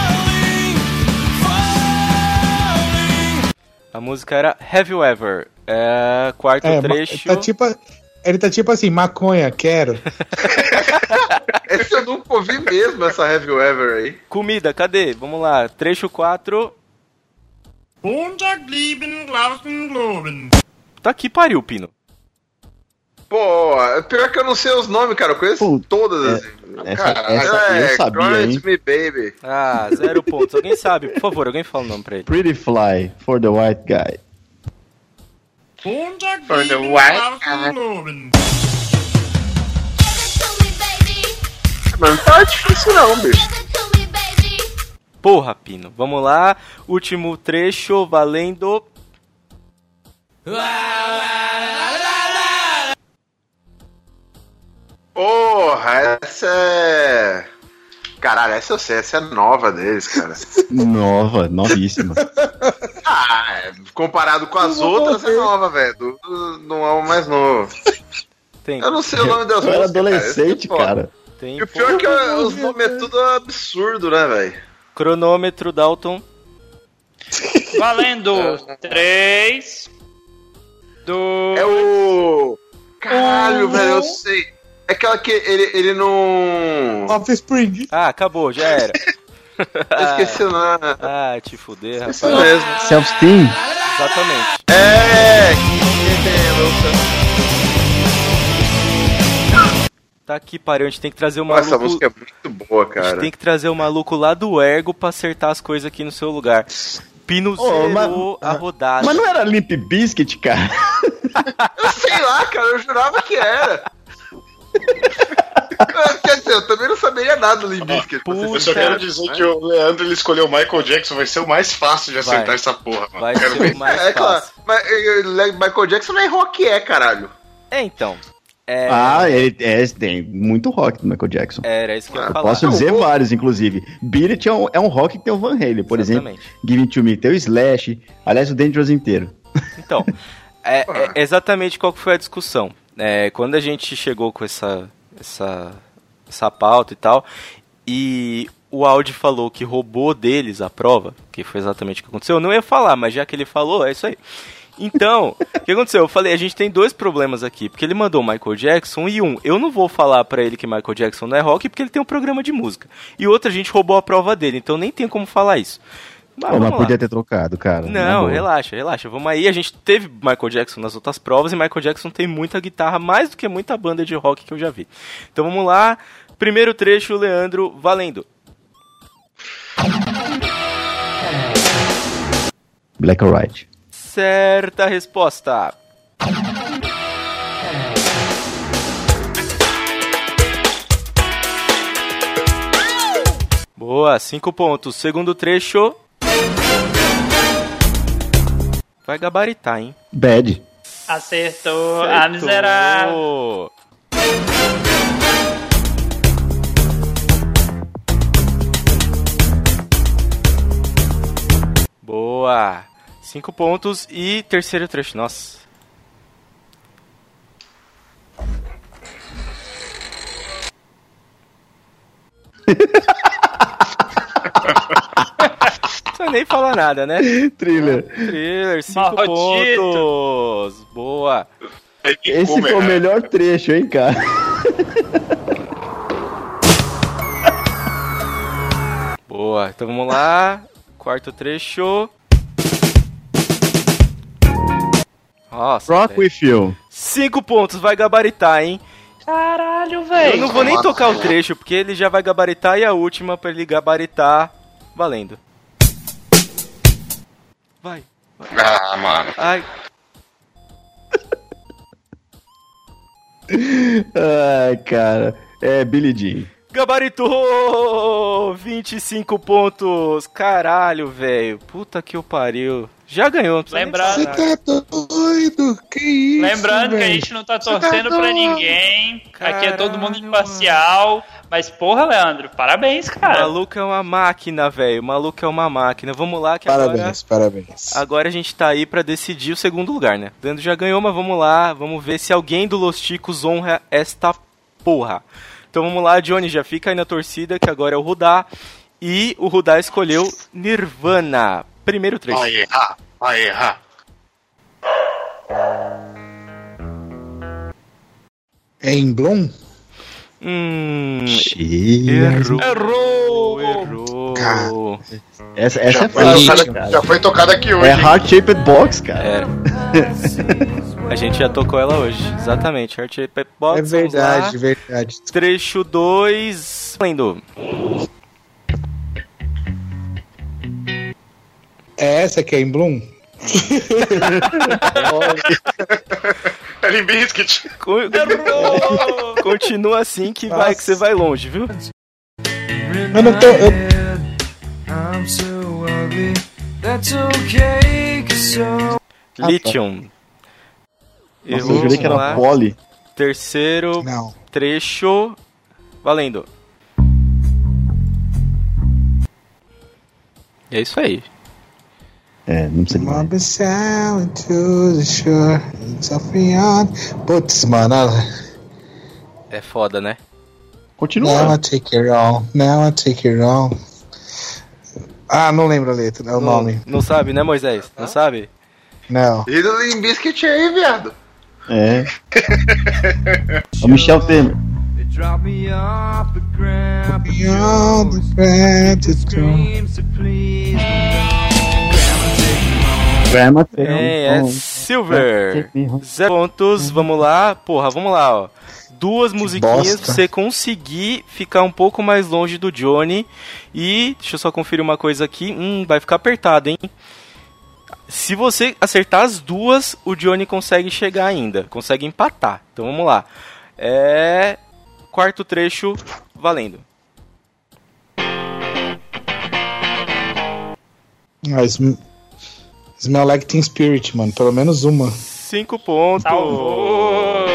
A música era Have You Ever. É, quarto É, trecho. tá tipo, ele tá tipo assim, maconha, quero. Esse eu nunca ouvi mesmo, essa Have You Ever aí. Comida, cadê? Vamos lá. Trecho 4. Tá aqui, pariu, Pino. Pô, pior que eu não sei os nomes, cara. Eu conheço Puta, todas é. as. Essa, Caralho, essa eu é, sabia, Cry hein? Me Baby. Ah, zero pontos. Alguém sabe? Por favor, alguém fala o nome pra ele. Pretty Fly for the White Guy. For the white Mas não tá difícil não, bicho. Porra, Pino. Vamos lá. Último trecho valendo. Porra, essa é. Caralho, essa eu sei, essa é nova deles, cara. Nova, novíssima. ah, é, comparado com as outras, é nova, velho. Não é o mais novo. Tem. Eu não sei o nome das Eu era músicas, cara, adolescente, é foda. cara. Tem E o pior é que é- os nomes é tudo absurdo, né, velho? cronômetro, Dalton. Valendo! 3, 2, É o. Caralho, velho, eu sei. É aquela que ele, ele não. Offspring. Ah, acabou, já era. Esqueci o nome. Ah, te fuder, rapaz. Isso mesmo. Self-Steam? Exatamente. É. Tá aqui, pariu. A gente tem que trazer o maluco. Essa música é muito boa, A gente cara. tem que trazer o maluco lá do Ergo pra acertar as coisas aqui no seu lugar. Pino Ô, zerou a rodada. Mas não era Limp Biscuit, cara? Eu sei lá, cara, eu jurava que era. Quer dizer, eu também não saberia nada do Limbiskit. Eu só quero dizer que o Leandro ele escolheu o Michael Jackson, vai ser o mais fácil de acertar Vai. essa porra, mano. Vai Quero ser ver. o mais É, é claro. fácil. Mas eh, eh, Michael Jackson não é rock, é, caralho. É, então. É, Ah, ele é, tem muito rock do Michael Jackson. Era isso que eu ia Ah, falar. Posso dizer vários, inclusive. Beat It é um, é um rock que tem o Van Halen, por exemplo. Exatamente. Give It To Me tem o Slash. Aliás, o Dangerous inteiro. Então, é, é exatamente qual que foi a discussão. É, quando a gente chegou com essa, essa, essa pauta e tal, e o Audi falou que roubou deles a prova, que foi exatamente o que aconteceu, eu não ia falar, mas já que ele falou, é isso aí. Então, o que aconteceu? Eu falei, a gente tem dois problemas aqui, porque ele mandou Michael Jackson e um, eu não vou falar pra ele que Michael Jackson não é rock porque ele tem um programa de música. E outro, a gente roubou a prova dele, então nem tem como falar isso. Mas Pô, mas lá. podia ter trocado, cara. Não, relaxa, relaxa. Vamos aí. A gente teve Michael Jackson nas outras provas e Michael Jackson tem muita guitarra, mais do que muita banda de rock que eu já vi. Então vamos lá. Primeiro trecho, Leandro, valendo. Black or White. Certa resposta. Boa, cinco pontos. Segundo trecho. Vai gabaritar, hein? Bad. Acertou. Ah, miserável. Boa. Cinco pontos e terceiro trecho. Nossa. Não precisa nem falar nada, né? Thriller. Thriller, cinco Maldito. pontos. Boa. Esse Como foi o é? melhor trecho, hein, cara? Boa. Então vamos lá. Quarto trecho. Nossa. Rock velho. with you. Cinco pontos, vai gabaritar, hein? Caralho, Eu velho. não vou nem tocar o trecho, porque ele já vai gabaritar e a última pra ele gabaritar. Valendo. Vai. Ah, mano. Ai. Ai, cara. É Billy Jean. Gabaritou! 25 pontos! Caralho, velho. Puta que o pariu. Já ganhou, não Lembrando- Você tá doido? Que isso? Lembrando que a gente não tá tá torcendo pra doido. ninguém. Aqui é todo mundo Caralho, imparcial. Mas, porra, Leandro, parabéns, O cara. maluco é uma máquina, velho. O maluco é uma máquina. Vamos lá que agora... Parabéns, parabéns. Agora a gente tá aí pra decidir o segundo lugar, né? Dando já ganhou, mas vamos lá, vamos ver se alguém do Los Ticos honra esta porra. Então vamos lá, Johnny, já fica aí na torcida, que agora é o Rudá. E o Rudá escolheu Nirvana. Primeiro trecho. Vai errar, vai errar. É em Bloom? Hum. Errou. Errou! Errou. Cara. Essa, essa Já é fácil, já foi tocada aqui hoje. É? Heart Shaped Box, cara. Era. A gente já tocou ela hoje, exatamente. Heart Shape Box. É verdade, verdade. Trecho 2. Lendo. É essa que é em Bloom? É Bizkit. Co- Continua assim que vai que você vai longe, viu? Eu não tô. Eu... Lithium. Nossa, eu jurei que era poli. Terceiro Não. trecho. Valendo. É isso aí. É, não precisa de mais. The. It's off beyond. Putz, mano. É foda, né? Continua. Now I take it all. Now I take it all. Ah, não lembro a letra, é o não, nome. não sabe, né, Moisés? Não sabe? Não. E do Limp Bizkit aí, viado. É. o Michel Temer. Beyond the gratitude. Grandma É, é Silver. Zero pontos, vamos lá. Porra, vamos lá, ó. Duas musiquinhas pra você conseguir ficar um pouco mais longe do Johnny. E, deixa eu só conferir uma coisa aqui. Hum, vai ficar apertado, hein? Se você acertar as duas, o Johnny consegue chegar ainda. Consegue empatar. Então vamos lá. É. Quarto trecho, valendo. Sm- Smell like Teen Spirit, mano. Pelo menos uma. Cinco pontos. Salvou!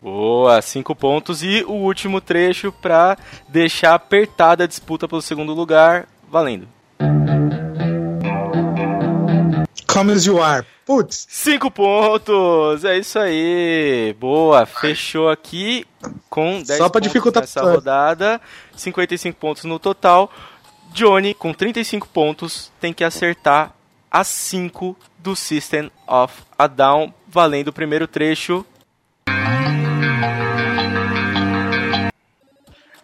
Boa, cinco pontos. E o último trecho pra deixar apertada a disputa pelo segundo lugar, valendo. Come as you are. Putz. Cinco pontos! É isso aí! Boa, fechou aqui com 10 Só pra pontos dificultar nessa pra- rodada, 55 pontos no total. Johnny, com 35 pontos, tem que acertar as 5 do System of a Down, valendo o primeiro trecho.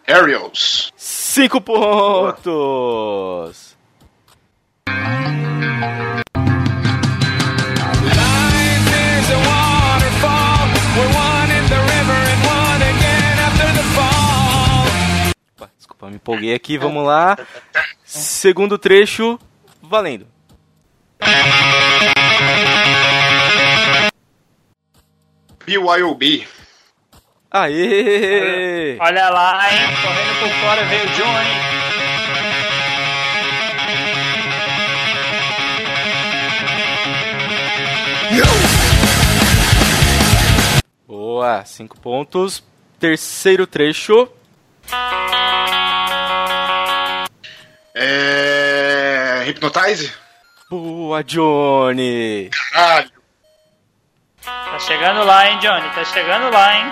Aerials. 5 pontos! Opa, me empolguei aqui, vamos lá. Segundo trecho, valendo. BYOB. Aê! Olha lá, hein? Correndo por fora veio o Johnny. Boa, 5 pontos. Terceiro trecho. É. Hypnotize? Boa, Johnny! Caralho. Tá chegando lá, hein, Johnny? Tá chegando lá, hein?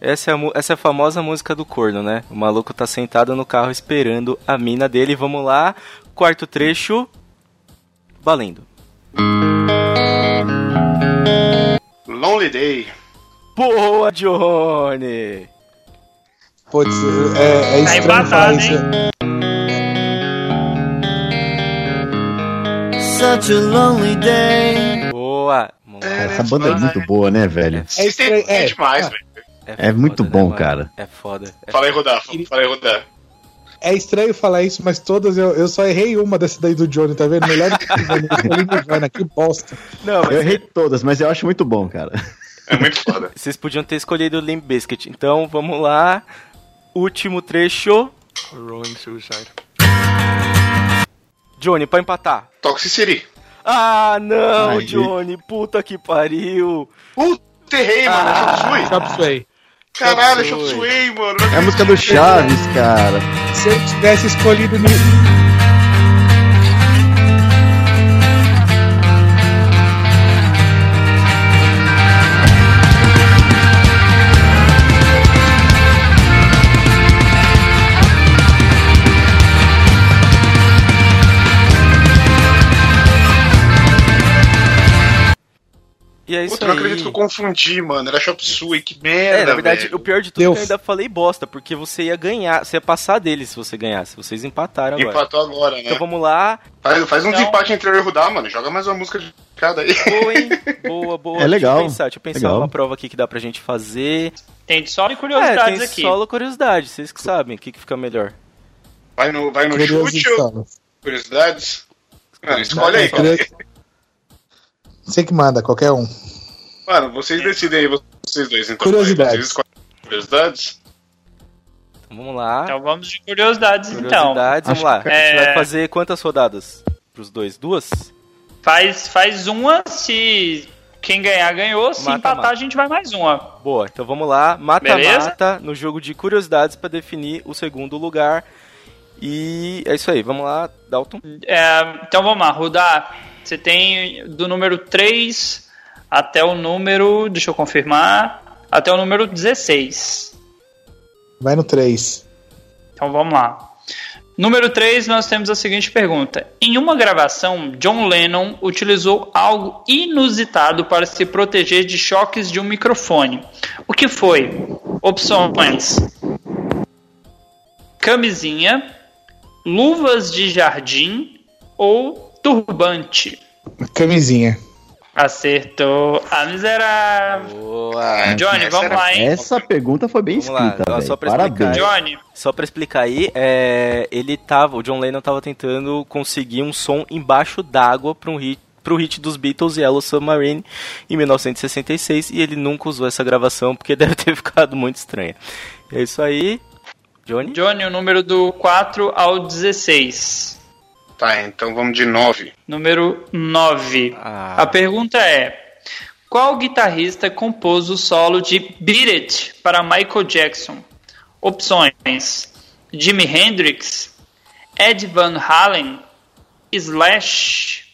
Essa é, a, essa é a famosa música do corno, né? O maluco tá sentado no carro esperando a mina dele. Vamos lá, quarto trecho. Valendo. Lonely Day. Boa, Johnny! Putz, é, é Tá estranho falar empatado, isso. hein? Such a lonely day. Boa! Vamos lá. Essa banda é muito boa, né, velho? É estranho. É É, demais, velho. É muito né, bom, mano? cara. É foda. É Fala aí, Rodar. Fala aí, Rodar. é estranho falar isso, mas todas eu, eu só errei uma dessa daí do Johnny, tá vendo? Melhor do que o Nirvana, que bosta. Não, mas Eu errei todas, mas eu acho muito bom, cara. É muito foda. vocês podiam ter escolhido o Limp Bizkit. Então, vamos lá. Último trecho. Rolling Suicide. Johnny, pra empatar. Toxicity. Ah, não, Ai, Johnny. Puta que pariu. Puta, errei, mano. É Chop Suey. Caralho, Chop. Suey, mano. É a música do Chaves, cara. Se eu tivesse escolhido Nirvana. isso Puta, eu não aí. acredito que eu confundi, mano. Era Chop Suey, que merda, É, na verdade, velho. o pior de tudo é Deu. que eu ainda falei bosta, porque você ia ganhar, você ia passar dele se você ganhasse. Vocês empataram agora. Empatou agora, né? Então vamos lá. Faz, faz um Então- desempate entre eu e o Rudá, mano. Joga mais uma música de cada aí. Boa, hein? Boa, boa. É legal. Deixa eu pensar, deixa eu pensar Legal. uma prova aqui que dá pra gente fazer. Tem só de É, curiosidades tem aqui. solo curiosidade, vocês que sabem, o que, que fica melhor. Vai no, vai no chute ou Curiosidades. Mano, escolhe aí, cara. Você que manda, qualquer um. Mano, vocês decidem aí, vocês dois. Então, Curiosidades. Curiosidades? Então vamos lá. Então vamos de curiosidades, então. curiosidades, vamos lá. A gente É. vai fazer quantas rodadas pros dois? Duas? Faz, faz uma, se quem ganhar, ganhou. Se Mata, empatar, mata. a gente vai mais uma. Boa, então vamos lá. Mata-mata no jogo de curiosidades pra definir o segundo lugar. E é isso aí, vamos lá, Dalton. É, então vamos lá, Rudá. Você tem do número 3 até o número. Deixa eu confirmar. Até o número 16. Vai no 3. Então vamos lá. Número 3, nós temos a seguinte pergunta. Em uma gravação, John Lennon utilizou algo inusitado para se proteger de choques de um microfone. O que foi? Opções: camisinha, luvas de jardim ou turbante. Camisinha. Acertou. A miserável. Boa. Johnny, essa vamos era- lá, hein? Essa pergunta foi bem Vamos escrita, só pra Parabéns. explicar. Johnny, Só pra explicar aí, é, ele tava, o John Lennon tava tentando conseguir um som embaixo d'água para um hit pro hit dos Beatles Yellow Submarine em 1966 e ele nunca usou essa gravação porque deve ter ficado muito estranha. É isso aí, Johnny. Johnny, o número do 4 ao 16. Tá, então vamos de 9. Número 9. Ah. A pergunta é: Qual guitarrista compôs o solo de Beat It para Michael Jackson? Opções: Jimi Hendrix, Ed Van Halen, Slash.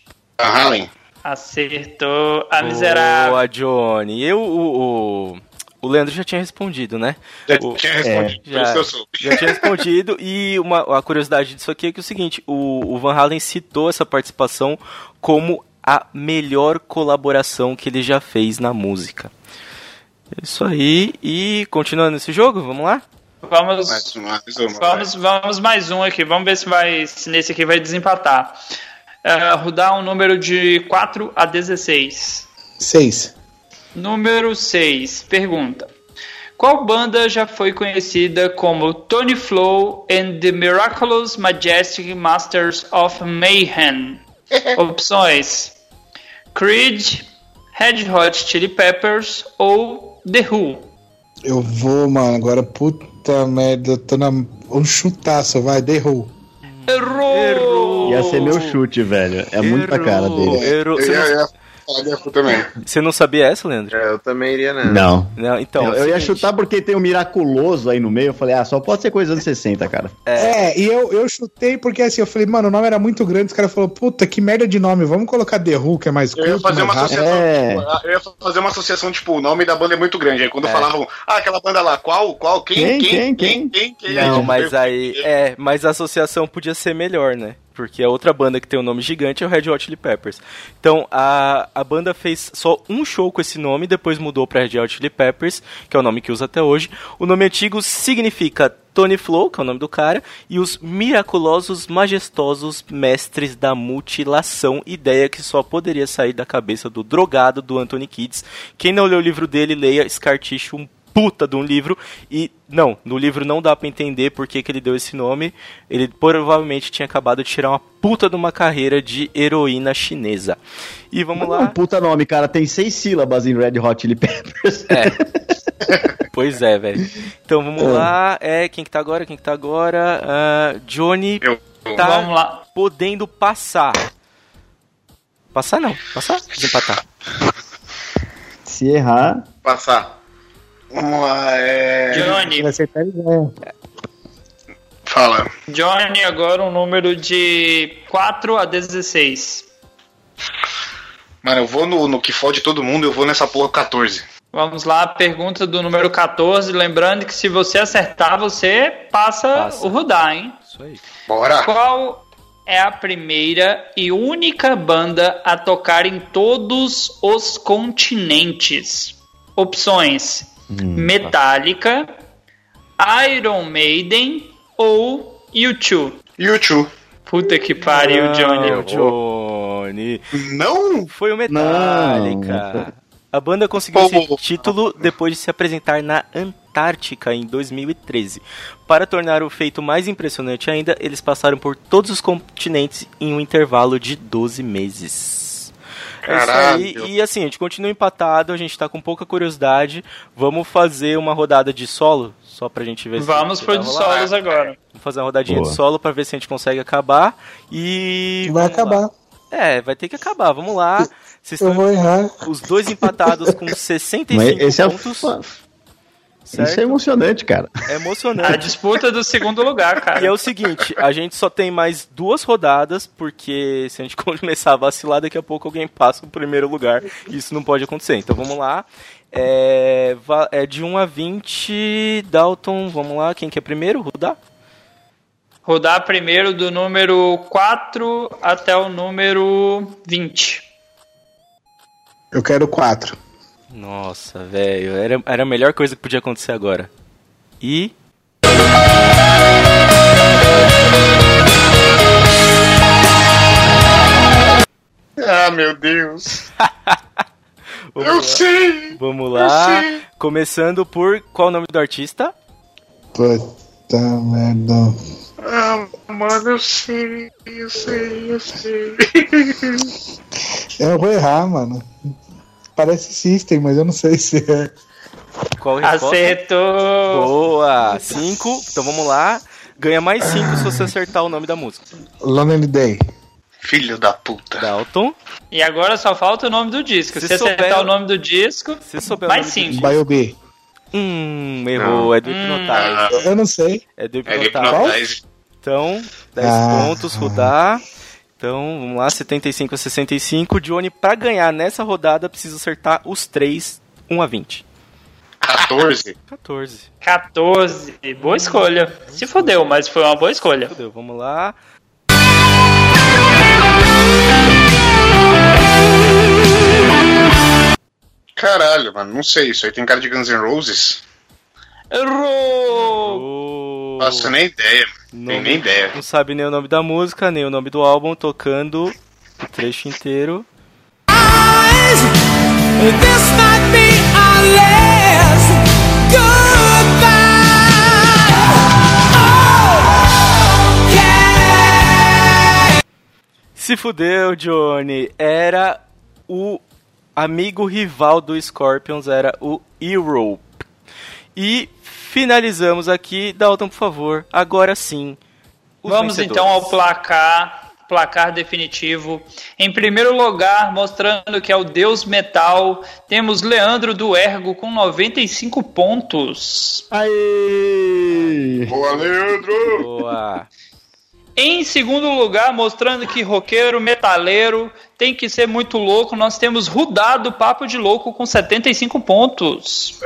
Van Halen. Acertou a miserável. Boa, Johnny. Eu, o, o, o Leandro já tinha respondido, né? Já O- tinha respondido, por já, isso que eu soube. já tinha respondido. E uma, a curiosidade disso aqui é que é o seguinte: o, o Van Halen citou essa participação como a melhor colaboração que ele já fez na música. É Isso aí. E continuando esse jogo, vamos lá? Vamos, Mais uma, mais uma. vamos, vamos mais um aqui. Vamos ver se, vai, se nesse aqui vai desempatar. Uh, rodar um número de 4 a 16. 6. Número 6. Pergunta. Qual banda já foi conhecida como Tony Flow and the Miraculous Majestic Masters of Mayhem? Opções: Creed, Red Hot Chili Peppers ou The Who? Eu vou, mano, agora puta merda, eu tô na. Um chutaço, vai, derrou. Errou! Ia ser meu chute, velho. É muito a cara dele. Errou. Você, não, também. você não sabia essa, Leandro? É, eu também iria nessa. Não. Não, então. eu, é o eu ia chutar porque tem um miraculoso aí no meio. Eu falei, ah, só pode ser coisa dos anos 60, cara. É, e eu, eu chutei porque assim, eu falei, mano, o nome era muito grande, os caras falaram, puta, que merda de nome, vamos colocar The Who, que é mais Eu ia curto, fazer uma associação. É. tipo, eu ia fazer uma associação, tipo, o nome da banda é muito grande. Aí quando falavam, ah, aquela banda lá, qual? Qual? Quem? Quem? Quem? Quem? Quem? Quem? Não, Aí, mas aí. É, mas a associação podia ser melhor, né? Porque a outra banda que tem o nome gigante é o Red Hot Chili Peppers. Então, a, a banda fez só um show com esse nome, depois mudou pra Red Hot Chili Peppers, que é o nome que usa até hoje. O nome antigo significa Tony Flow, que é o nome do cara, e os miraculosos, majestosos mestres da mutilação, ideia que só poderia sair da cabeça do drogado do Anthony Kids. Quem não leu o livro dele, leia Scar Tissue, um puta de um livro e não, no livro não dá pra entender por que, que ele deu esse nome. Ele provavelmente tinha acabado de tirar uma puta de uma carreira de heroína chinesa. E vamos Um lá. puta nome, cara. Tem seis sílabas em Red Hot Chili Peppers. Pois é, velho. Então vamos lá. É, quem que tá agora? Quem que tá agora? Ah, Johnny Eu. tá Vamos lá. podendo passar. Passar não, passar? Desempatar. Se errar, Passar. Vamos lá, é. Johnny, ganha. Fala. Johnny, agora um número de 4 a 16. Mano, eu vou no, no que fode todo mundo, eu vou nessa porra 14. Vamos lá, pergunta do número 14. Lembrando que se você acertar, você passa, Passa. o Rudá, hein? Isso aí. Bora! Qual é a primeira e única banda a tocar em todos os continentes? Opções: Metallica, Iron Maiden ou U2? YouTube. Puta que pariu, Johnny. Não, Johnny. Não? Foi o Metallica. A banda conseguiu esse título depois de se apresentar na Antártica em 2013. Para tornar o feito mais impressionante ainda, eles passaram por todos os continentes em um intervalo de 12 meses. É isso Caralho. aí. E assim, a gente continua empatado, a gente tá com pouca curiosidade. Vamos fazer uma rodada de solo, só pra gente ver se Vamos se pro vai de solos agora. Vamos fazer uma rodadinha Boa. de solo pra ver se a gente consegue acabar. E. Vai vamos lá. acabar. É, vai ter que acabar. Vamos lá. Vocês Eu estão vou errar. os dois empatados com 65 Mas esse é, o pontos. fa- certo? Isso é emocionante, cara. É A emocionante. disputa do segundo lugar, cara. E é o seguinte, a gente só tem mais duas rodadas, porque se a gente começar a vacilar, daqui a pouco alguém passa o primeiro lugar. E isso não pode acontecer. Então vamos lá. É, é de 1 a 20, Dalton, vamos lá. Quem que é primeiro? Rudá? Rodar primeiro do número 4 até o número 20. Eu quero quatro. Nossa, velho. Era, era a melhor coisa que podia acontecer agora. E. Ah, meu Deus. Vamos Eu lá. sei. Vamos lá. sei. Começando por. Qual o nome do artista? Puta merda. Ah, mano, eu sei. Eu sei, eu sei. Eu vou errar, mano. Parece System, mas eu não sei se é. Qual resposta? Acertou! Boa! 5. Então vamos lá. Ganha mais 5 se você acertar o nome da música. Lonely Day. Filho da puta. Dalton. E agora só falta o nome do disco. Se Se, acertar souber- o nome do disco, Se souber mais o nome do 5. Bio B. Hum, errou. É do Hypnotize. Eu não sei. É do É Hypnotize. Hypnotize. Então, 10 Ah. pontos, Rudá. Então, vamos lá, 75 a 65. Johnny, pra ganhar nessa rodada, precisa acertar os 3, 1 a 20. 14. 14. 14. Boa escolha. Se fodeu, mas foi uma boa escolha. Fudeu, vamos lá. Caralho, mano, não sei. Isso aí tem cara de Guns N' Roses? Errou! Nossa, nem ideia. Não- Tem nem ideia. Não sabe nem o nome da música, nem o nome do álbum, tocando o trecho inteiro. Se fudeu, Johnny. Era o amigo rival do Scorpions, era o Europe. E finalizamos aqui. Dalton, por favor, agora sim. os Vamos vencedores. então ao placar. Placar definitivo. Em primeiro lugar, mostrando que é o Deus Metal, temos Leandro do Ergo com 95 pontos. Aê! Boa, Leandro! Boa. Em segundo lugar, mostrando que roqueiro, metaleiro, tem que ser muito louco, nós temos Rudá do Papo de Louco com 75 pontos.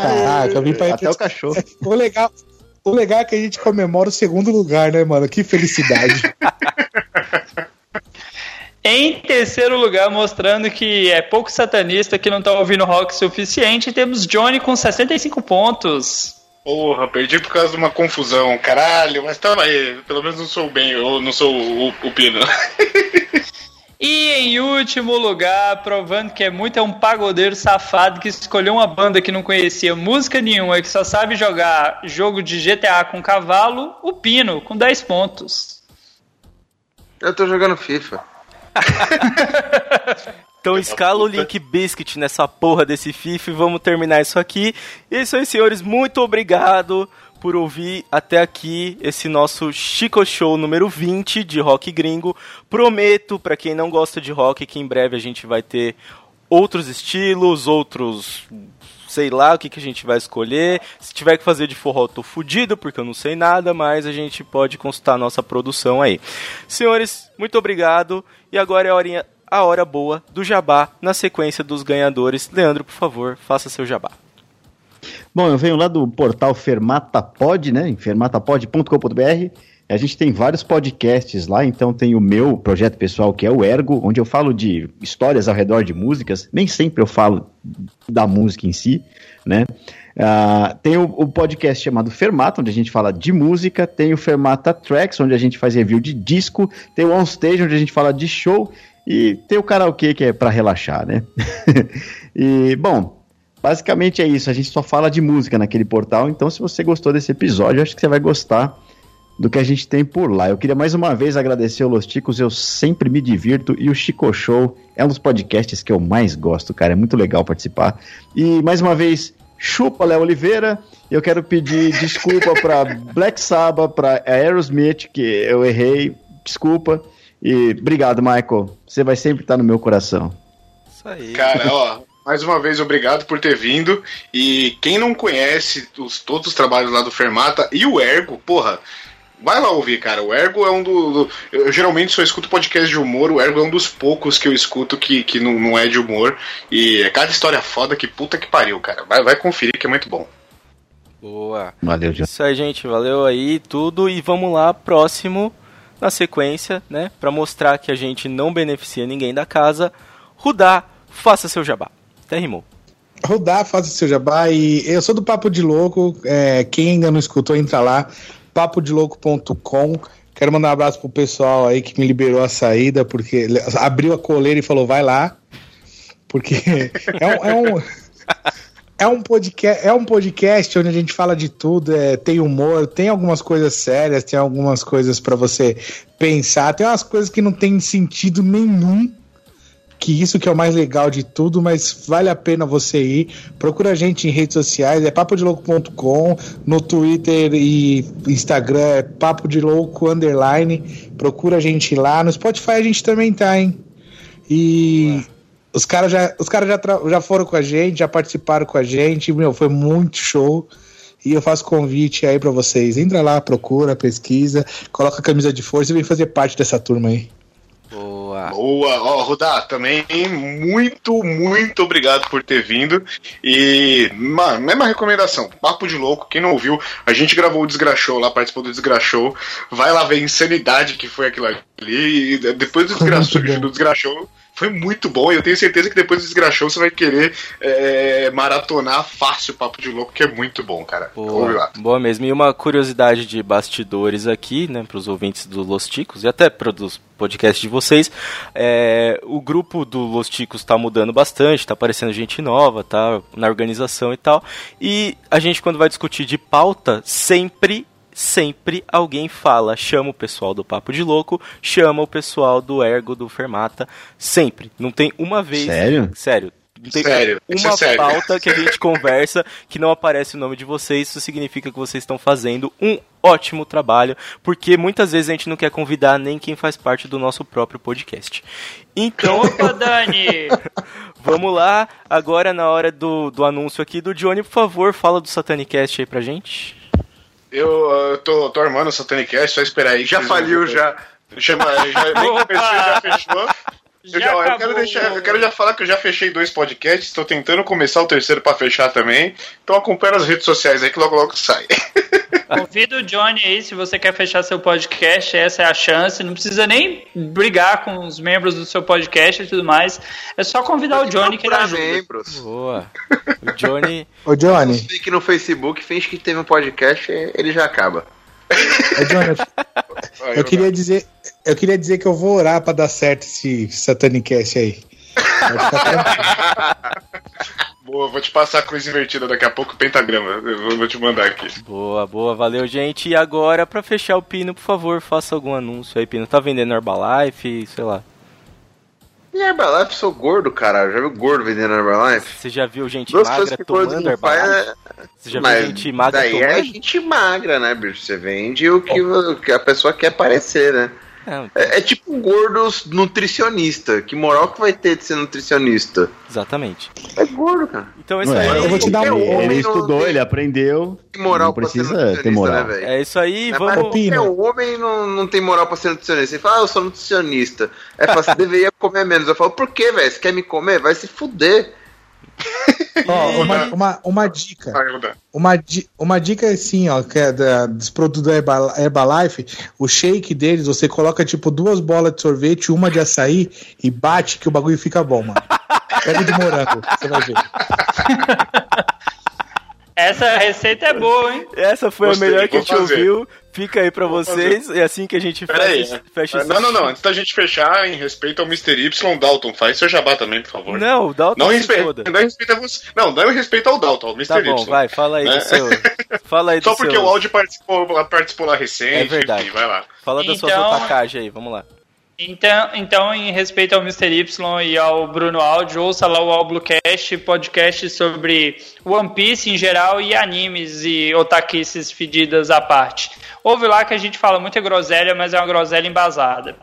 Caraca, eu vim pra Até o cachorro. O legal, o legal é que a gente comemora o segundo lugar, né, mano? Que felicidade. Em terceiro lugar, mostrando que é pouco satanista que não tá ouvindo rock suficiente, temos Johnny com 65 pontos. Porra, perdi por causa de uma confusão. Caralho, mas tava aí. Pelo menos não sou bem, eu não sou o, o Pino. E em último lugar, provando que é muito é um pagodeiro safado que escolheu uma banda que não conhecia música nenhuma e que só sabe jogar jogo de GTA com cavalo, o Pino, com 10 pontos. Eu tô jogando FIFA. Então escala o Link Biscuit nessa porra desse FIFA e vamos terminar isso aqui. E é isso aí, senhores. Muito obrigado por ouvir até aqui esse nosso Chico Show número 20 de rock gringo. Prometo, pra quem não gosta de rock, que em breve a gente vai ter outros estilos, outros. Sei lá o que, que a gente vai escolher. Se tiver que fazer de forró, eu tô fudido, porque eu não sei nada, mas a gente pode consultar nossa produção aí. Senhores, muito obrigado. E agora é a horinha, a hora boa do jabá, na sequência dos ganhadores. Leandro, por favor, faça seu jabá. Bom, eu venho lá do portal Fermatapod, né? em fermatapod.com.br. A gente tem vários podcasts lá, então tem o meu projeto pessoal, que é o Ergo, onde eu falo de histórias ao redor de músicas. Nem sempre eu falo da música em si, né? Ah, tem o, o podcast chamado Fermata, onde a gente fala de música. Tem o Fermata Tracks, onde a gente faz review de disco. Tem o Onstage, onde a gente fala de show. E tem o karaokê, que é pra relaxar, né? e, bom, basicamente é isso. A gente só fala de música naquele portal. Então, se você gostou desse episódio, acho que você vai gostar do que a gente tem por lá. Eu queria mais uma vez agradecer o Los Ticos, eu sempre me divirto e o Chico Show é um dos podcasts que eu mais gosto, cara, é muito legal participar. E mais uma vez, chupa Léo Oliveira, eu quero pedir desculpa para Black Sabbath, para Aerosmith, que eu errei, desculpa. E obrigado, Michael, você vai sempre estar no meu coração. Isso aí. Cara, ó, mais uma vez, obrigado por ter vindo. E quem não conhece os, todos os trabalhos lá do Fermata e o Ergo, porra, vai lá ouvir, cara. O Ergo é um do. do- eu, geralmente só escuto podcast de humor, o Ergo é um dos poucos que eu escuto que, que não, não é de humor. E é cada história foda que puta que pariu, cara. Vai, vai conferir que é muito bom. Boa. Valeu, John. Isso aí, gente. Valeu aí tudo. E vamos lá, próximo, na sequência, né? Pra mostrar que a gente não beneficia ninguém da casa. Rudá, faça seu jabá. Até rimou. Rodar, faça seu jabá. E eu sou do Papo de Louco. é, quem ainda não escutou, entra lá. papodelouco.com. Quero mandar um abraço pro pessoal aí que me liberou a saída, porque abriu a coleira e falou, vai lá. Porque é um. É um É um, podcast, é um podcast onde a gente fala de tudo, é, tem humor, tem algumas coisas sérias, tem algumas coisas pra você pensar, tem umas coisas que não tem sentido nenhum, que isso que é o mais legal de tudo, mas vale a pena você ir. Procura a gente em redes sociais, é papodelouco.com, no Twitter e Instagram é papo de louco underline. Procura a gente lá, no Spotify a gente também tá, hein? E os caras já, os cara já, já foram com a gente, já participaram com a gente, meu, foi muito show. E eu faço convite aí pra vocês. Entra lá, procura, pesquisa, coloca a camisa de força e vem fazer parte dessa turma aí. Boa. Boa, ó, Rudá, também muito, muito obrigado por ter vindo. E, mano, mesma recomendação, Papo de Louco, quem não ouviu, a gente gravou o Desgraxou lá, participou do Desgraxou. Vai lá ver a insanidade que foi aquilo ali. E depois do bom. do foi muito bom. E eu tenho certeza que depois do Desgraxou você vai querer é, maratonar fácil o Papo de Louco, que é muito bom, cara. Boa, boa mesmo. E uma curiosidade de bastidores aqui, né, para os ouvintes do Los Ticos e até para os podcasts de vocês, é, o grupo do Los Ticos está mudando bastante, tá aparecendo gente nova, tá na organização e tal. E a gente quando vai discutir de pauta, sempre Sempre alguém fala, chama o pessoal do Papo de Louco, chama o pessoal do Ergo, do Fermata, sempre. Não tem uma vez. Sério? Sério. Não tem Sério, isso uma é sério. pauta que a gente conversa que não aparece o nome de vocês, isso significa que vocês estão fazendo um ótimo trabalho, porque muitas vezes a gente não quer convidar nem quem faz parte do nosso próprio podcast. Então, Opa, Dani! vamos lá, agora na hora do, do anúncio aqui do Johnny, por favor, fala do Satanicast aí pra gente. Eu ah, tô, tô armando o Satanicast, só esperar aí. Já faliu, já. Chama, já, nem comecei, já fechou. Eu, Já já, eu, quero deixar, eu quero já falar que eu já fechei dois podcasts, tô tentando começar o terceiro pra fechar também. Então acompanha nas redes sociais aí que logo logo sai. Convida o Johnny aí, se você quer fechar seu podcast, essa é a chance. Não precisa nem brigar com os membros do seu podcast e tudo mais. É só convidar o Johnny que ele ajuda. membros. Boa. O Johnny. Ô, Johnny, fake no Facebook, finge que teve um podcast, ele já acaba. ô, Johnny, eu- eu queria dizer, eu queria dizer que eu vou orar pra dar certo esse Satanicast aí. Pode ficar tranquilo. Boa, vou te passar a cruz invertida daqui a pouco, o pentagrama. Eu vou- te mandar aqui. Boa, boa, valeu, gente. E agora, pra fechar o Pino, por favor, faça algum anúncio aí, Pino. Tá vendendo Herbalife, sei lá. E Herbalife, sou gordo, cara. Já viu gordo vendendo Herbalife? Você já viu gente Duas coisas magra tomando faz Herbalife? é... Você já Mas viu gente magra daí tomando? é gente magra, né, bicho? Você vende o que, o que a pessoa quer parecer, né? É, é tipo um gordo nutricionista. Que moral que vai ter de ser nutricionista? exatamente. É gordo, cara. Então é isso aí. eu vou te dar um- Ele, homem não estudou, tem- ele aprendeu. tem moral não pra ser precisa nutricionista, ter moral. né, velho? É isso aí, Não, vamos. mas qualquer homem não, não tem moral pra ser nutricionista. Ele fala, ah, eu sou nutricionista. É fala, você deveria comer menos. Eu falo, por quê, velho? Você quer me comer? Vai se fuder. Ó, uma, uma, uma dica. Uma, di- uma dica é assim, ó, que é da, dos produtos da Herba- Herbalife, o shake deles, você coloca tipo duas bolas de sorvete, uma de açaí e bate que o bagulho fica bom, mano. Pega de morango, você vai ver. Essa receita é boa, hein? Essa foi Gostei, a melhor que a gente fazer. ouviu. Fica aí pra vocês. É assim que a gente Pera aí. fecha, fecha esse- Não, não, não. Antes da gente fechar, em respeito ao Mr. Y, Dalton, faz seu jabá também, por favor. Não, o Dalton Não, respeita, não respeita você. Não, não respeita ao Dalton, ao Mr. Tá Y. bom, vai, fala aí Né? do seu. Fala aí do Só porque seu. o áudio participou, participou lá recente. É verdade. Enfim, vai lá. Fala das suas Então- otacagens aí, vamos lá. Então, então, em respeito ao Mr. Y e ao Bruno Áudio, ouça lá o Alblocast, podcast sobre One Piece em geral e animes e otaquices fedidas à parte. Ouve lá que a gente fala muita groselha, mas é uma groselha embasada.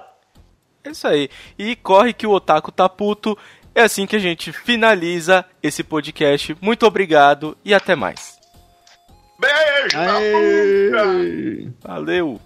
É isso aí. E corre que o Otaku tá puto. É assim que a gente finaliza esse podcast. Muito obrigado e até mais. Beijo! Valeu!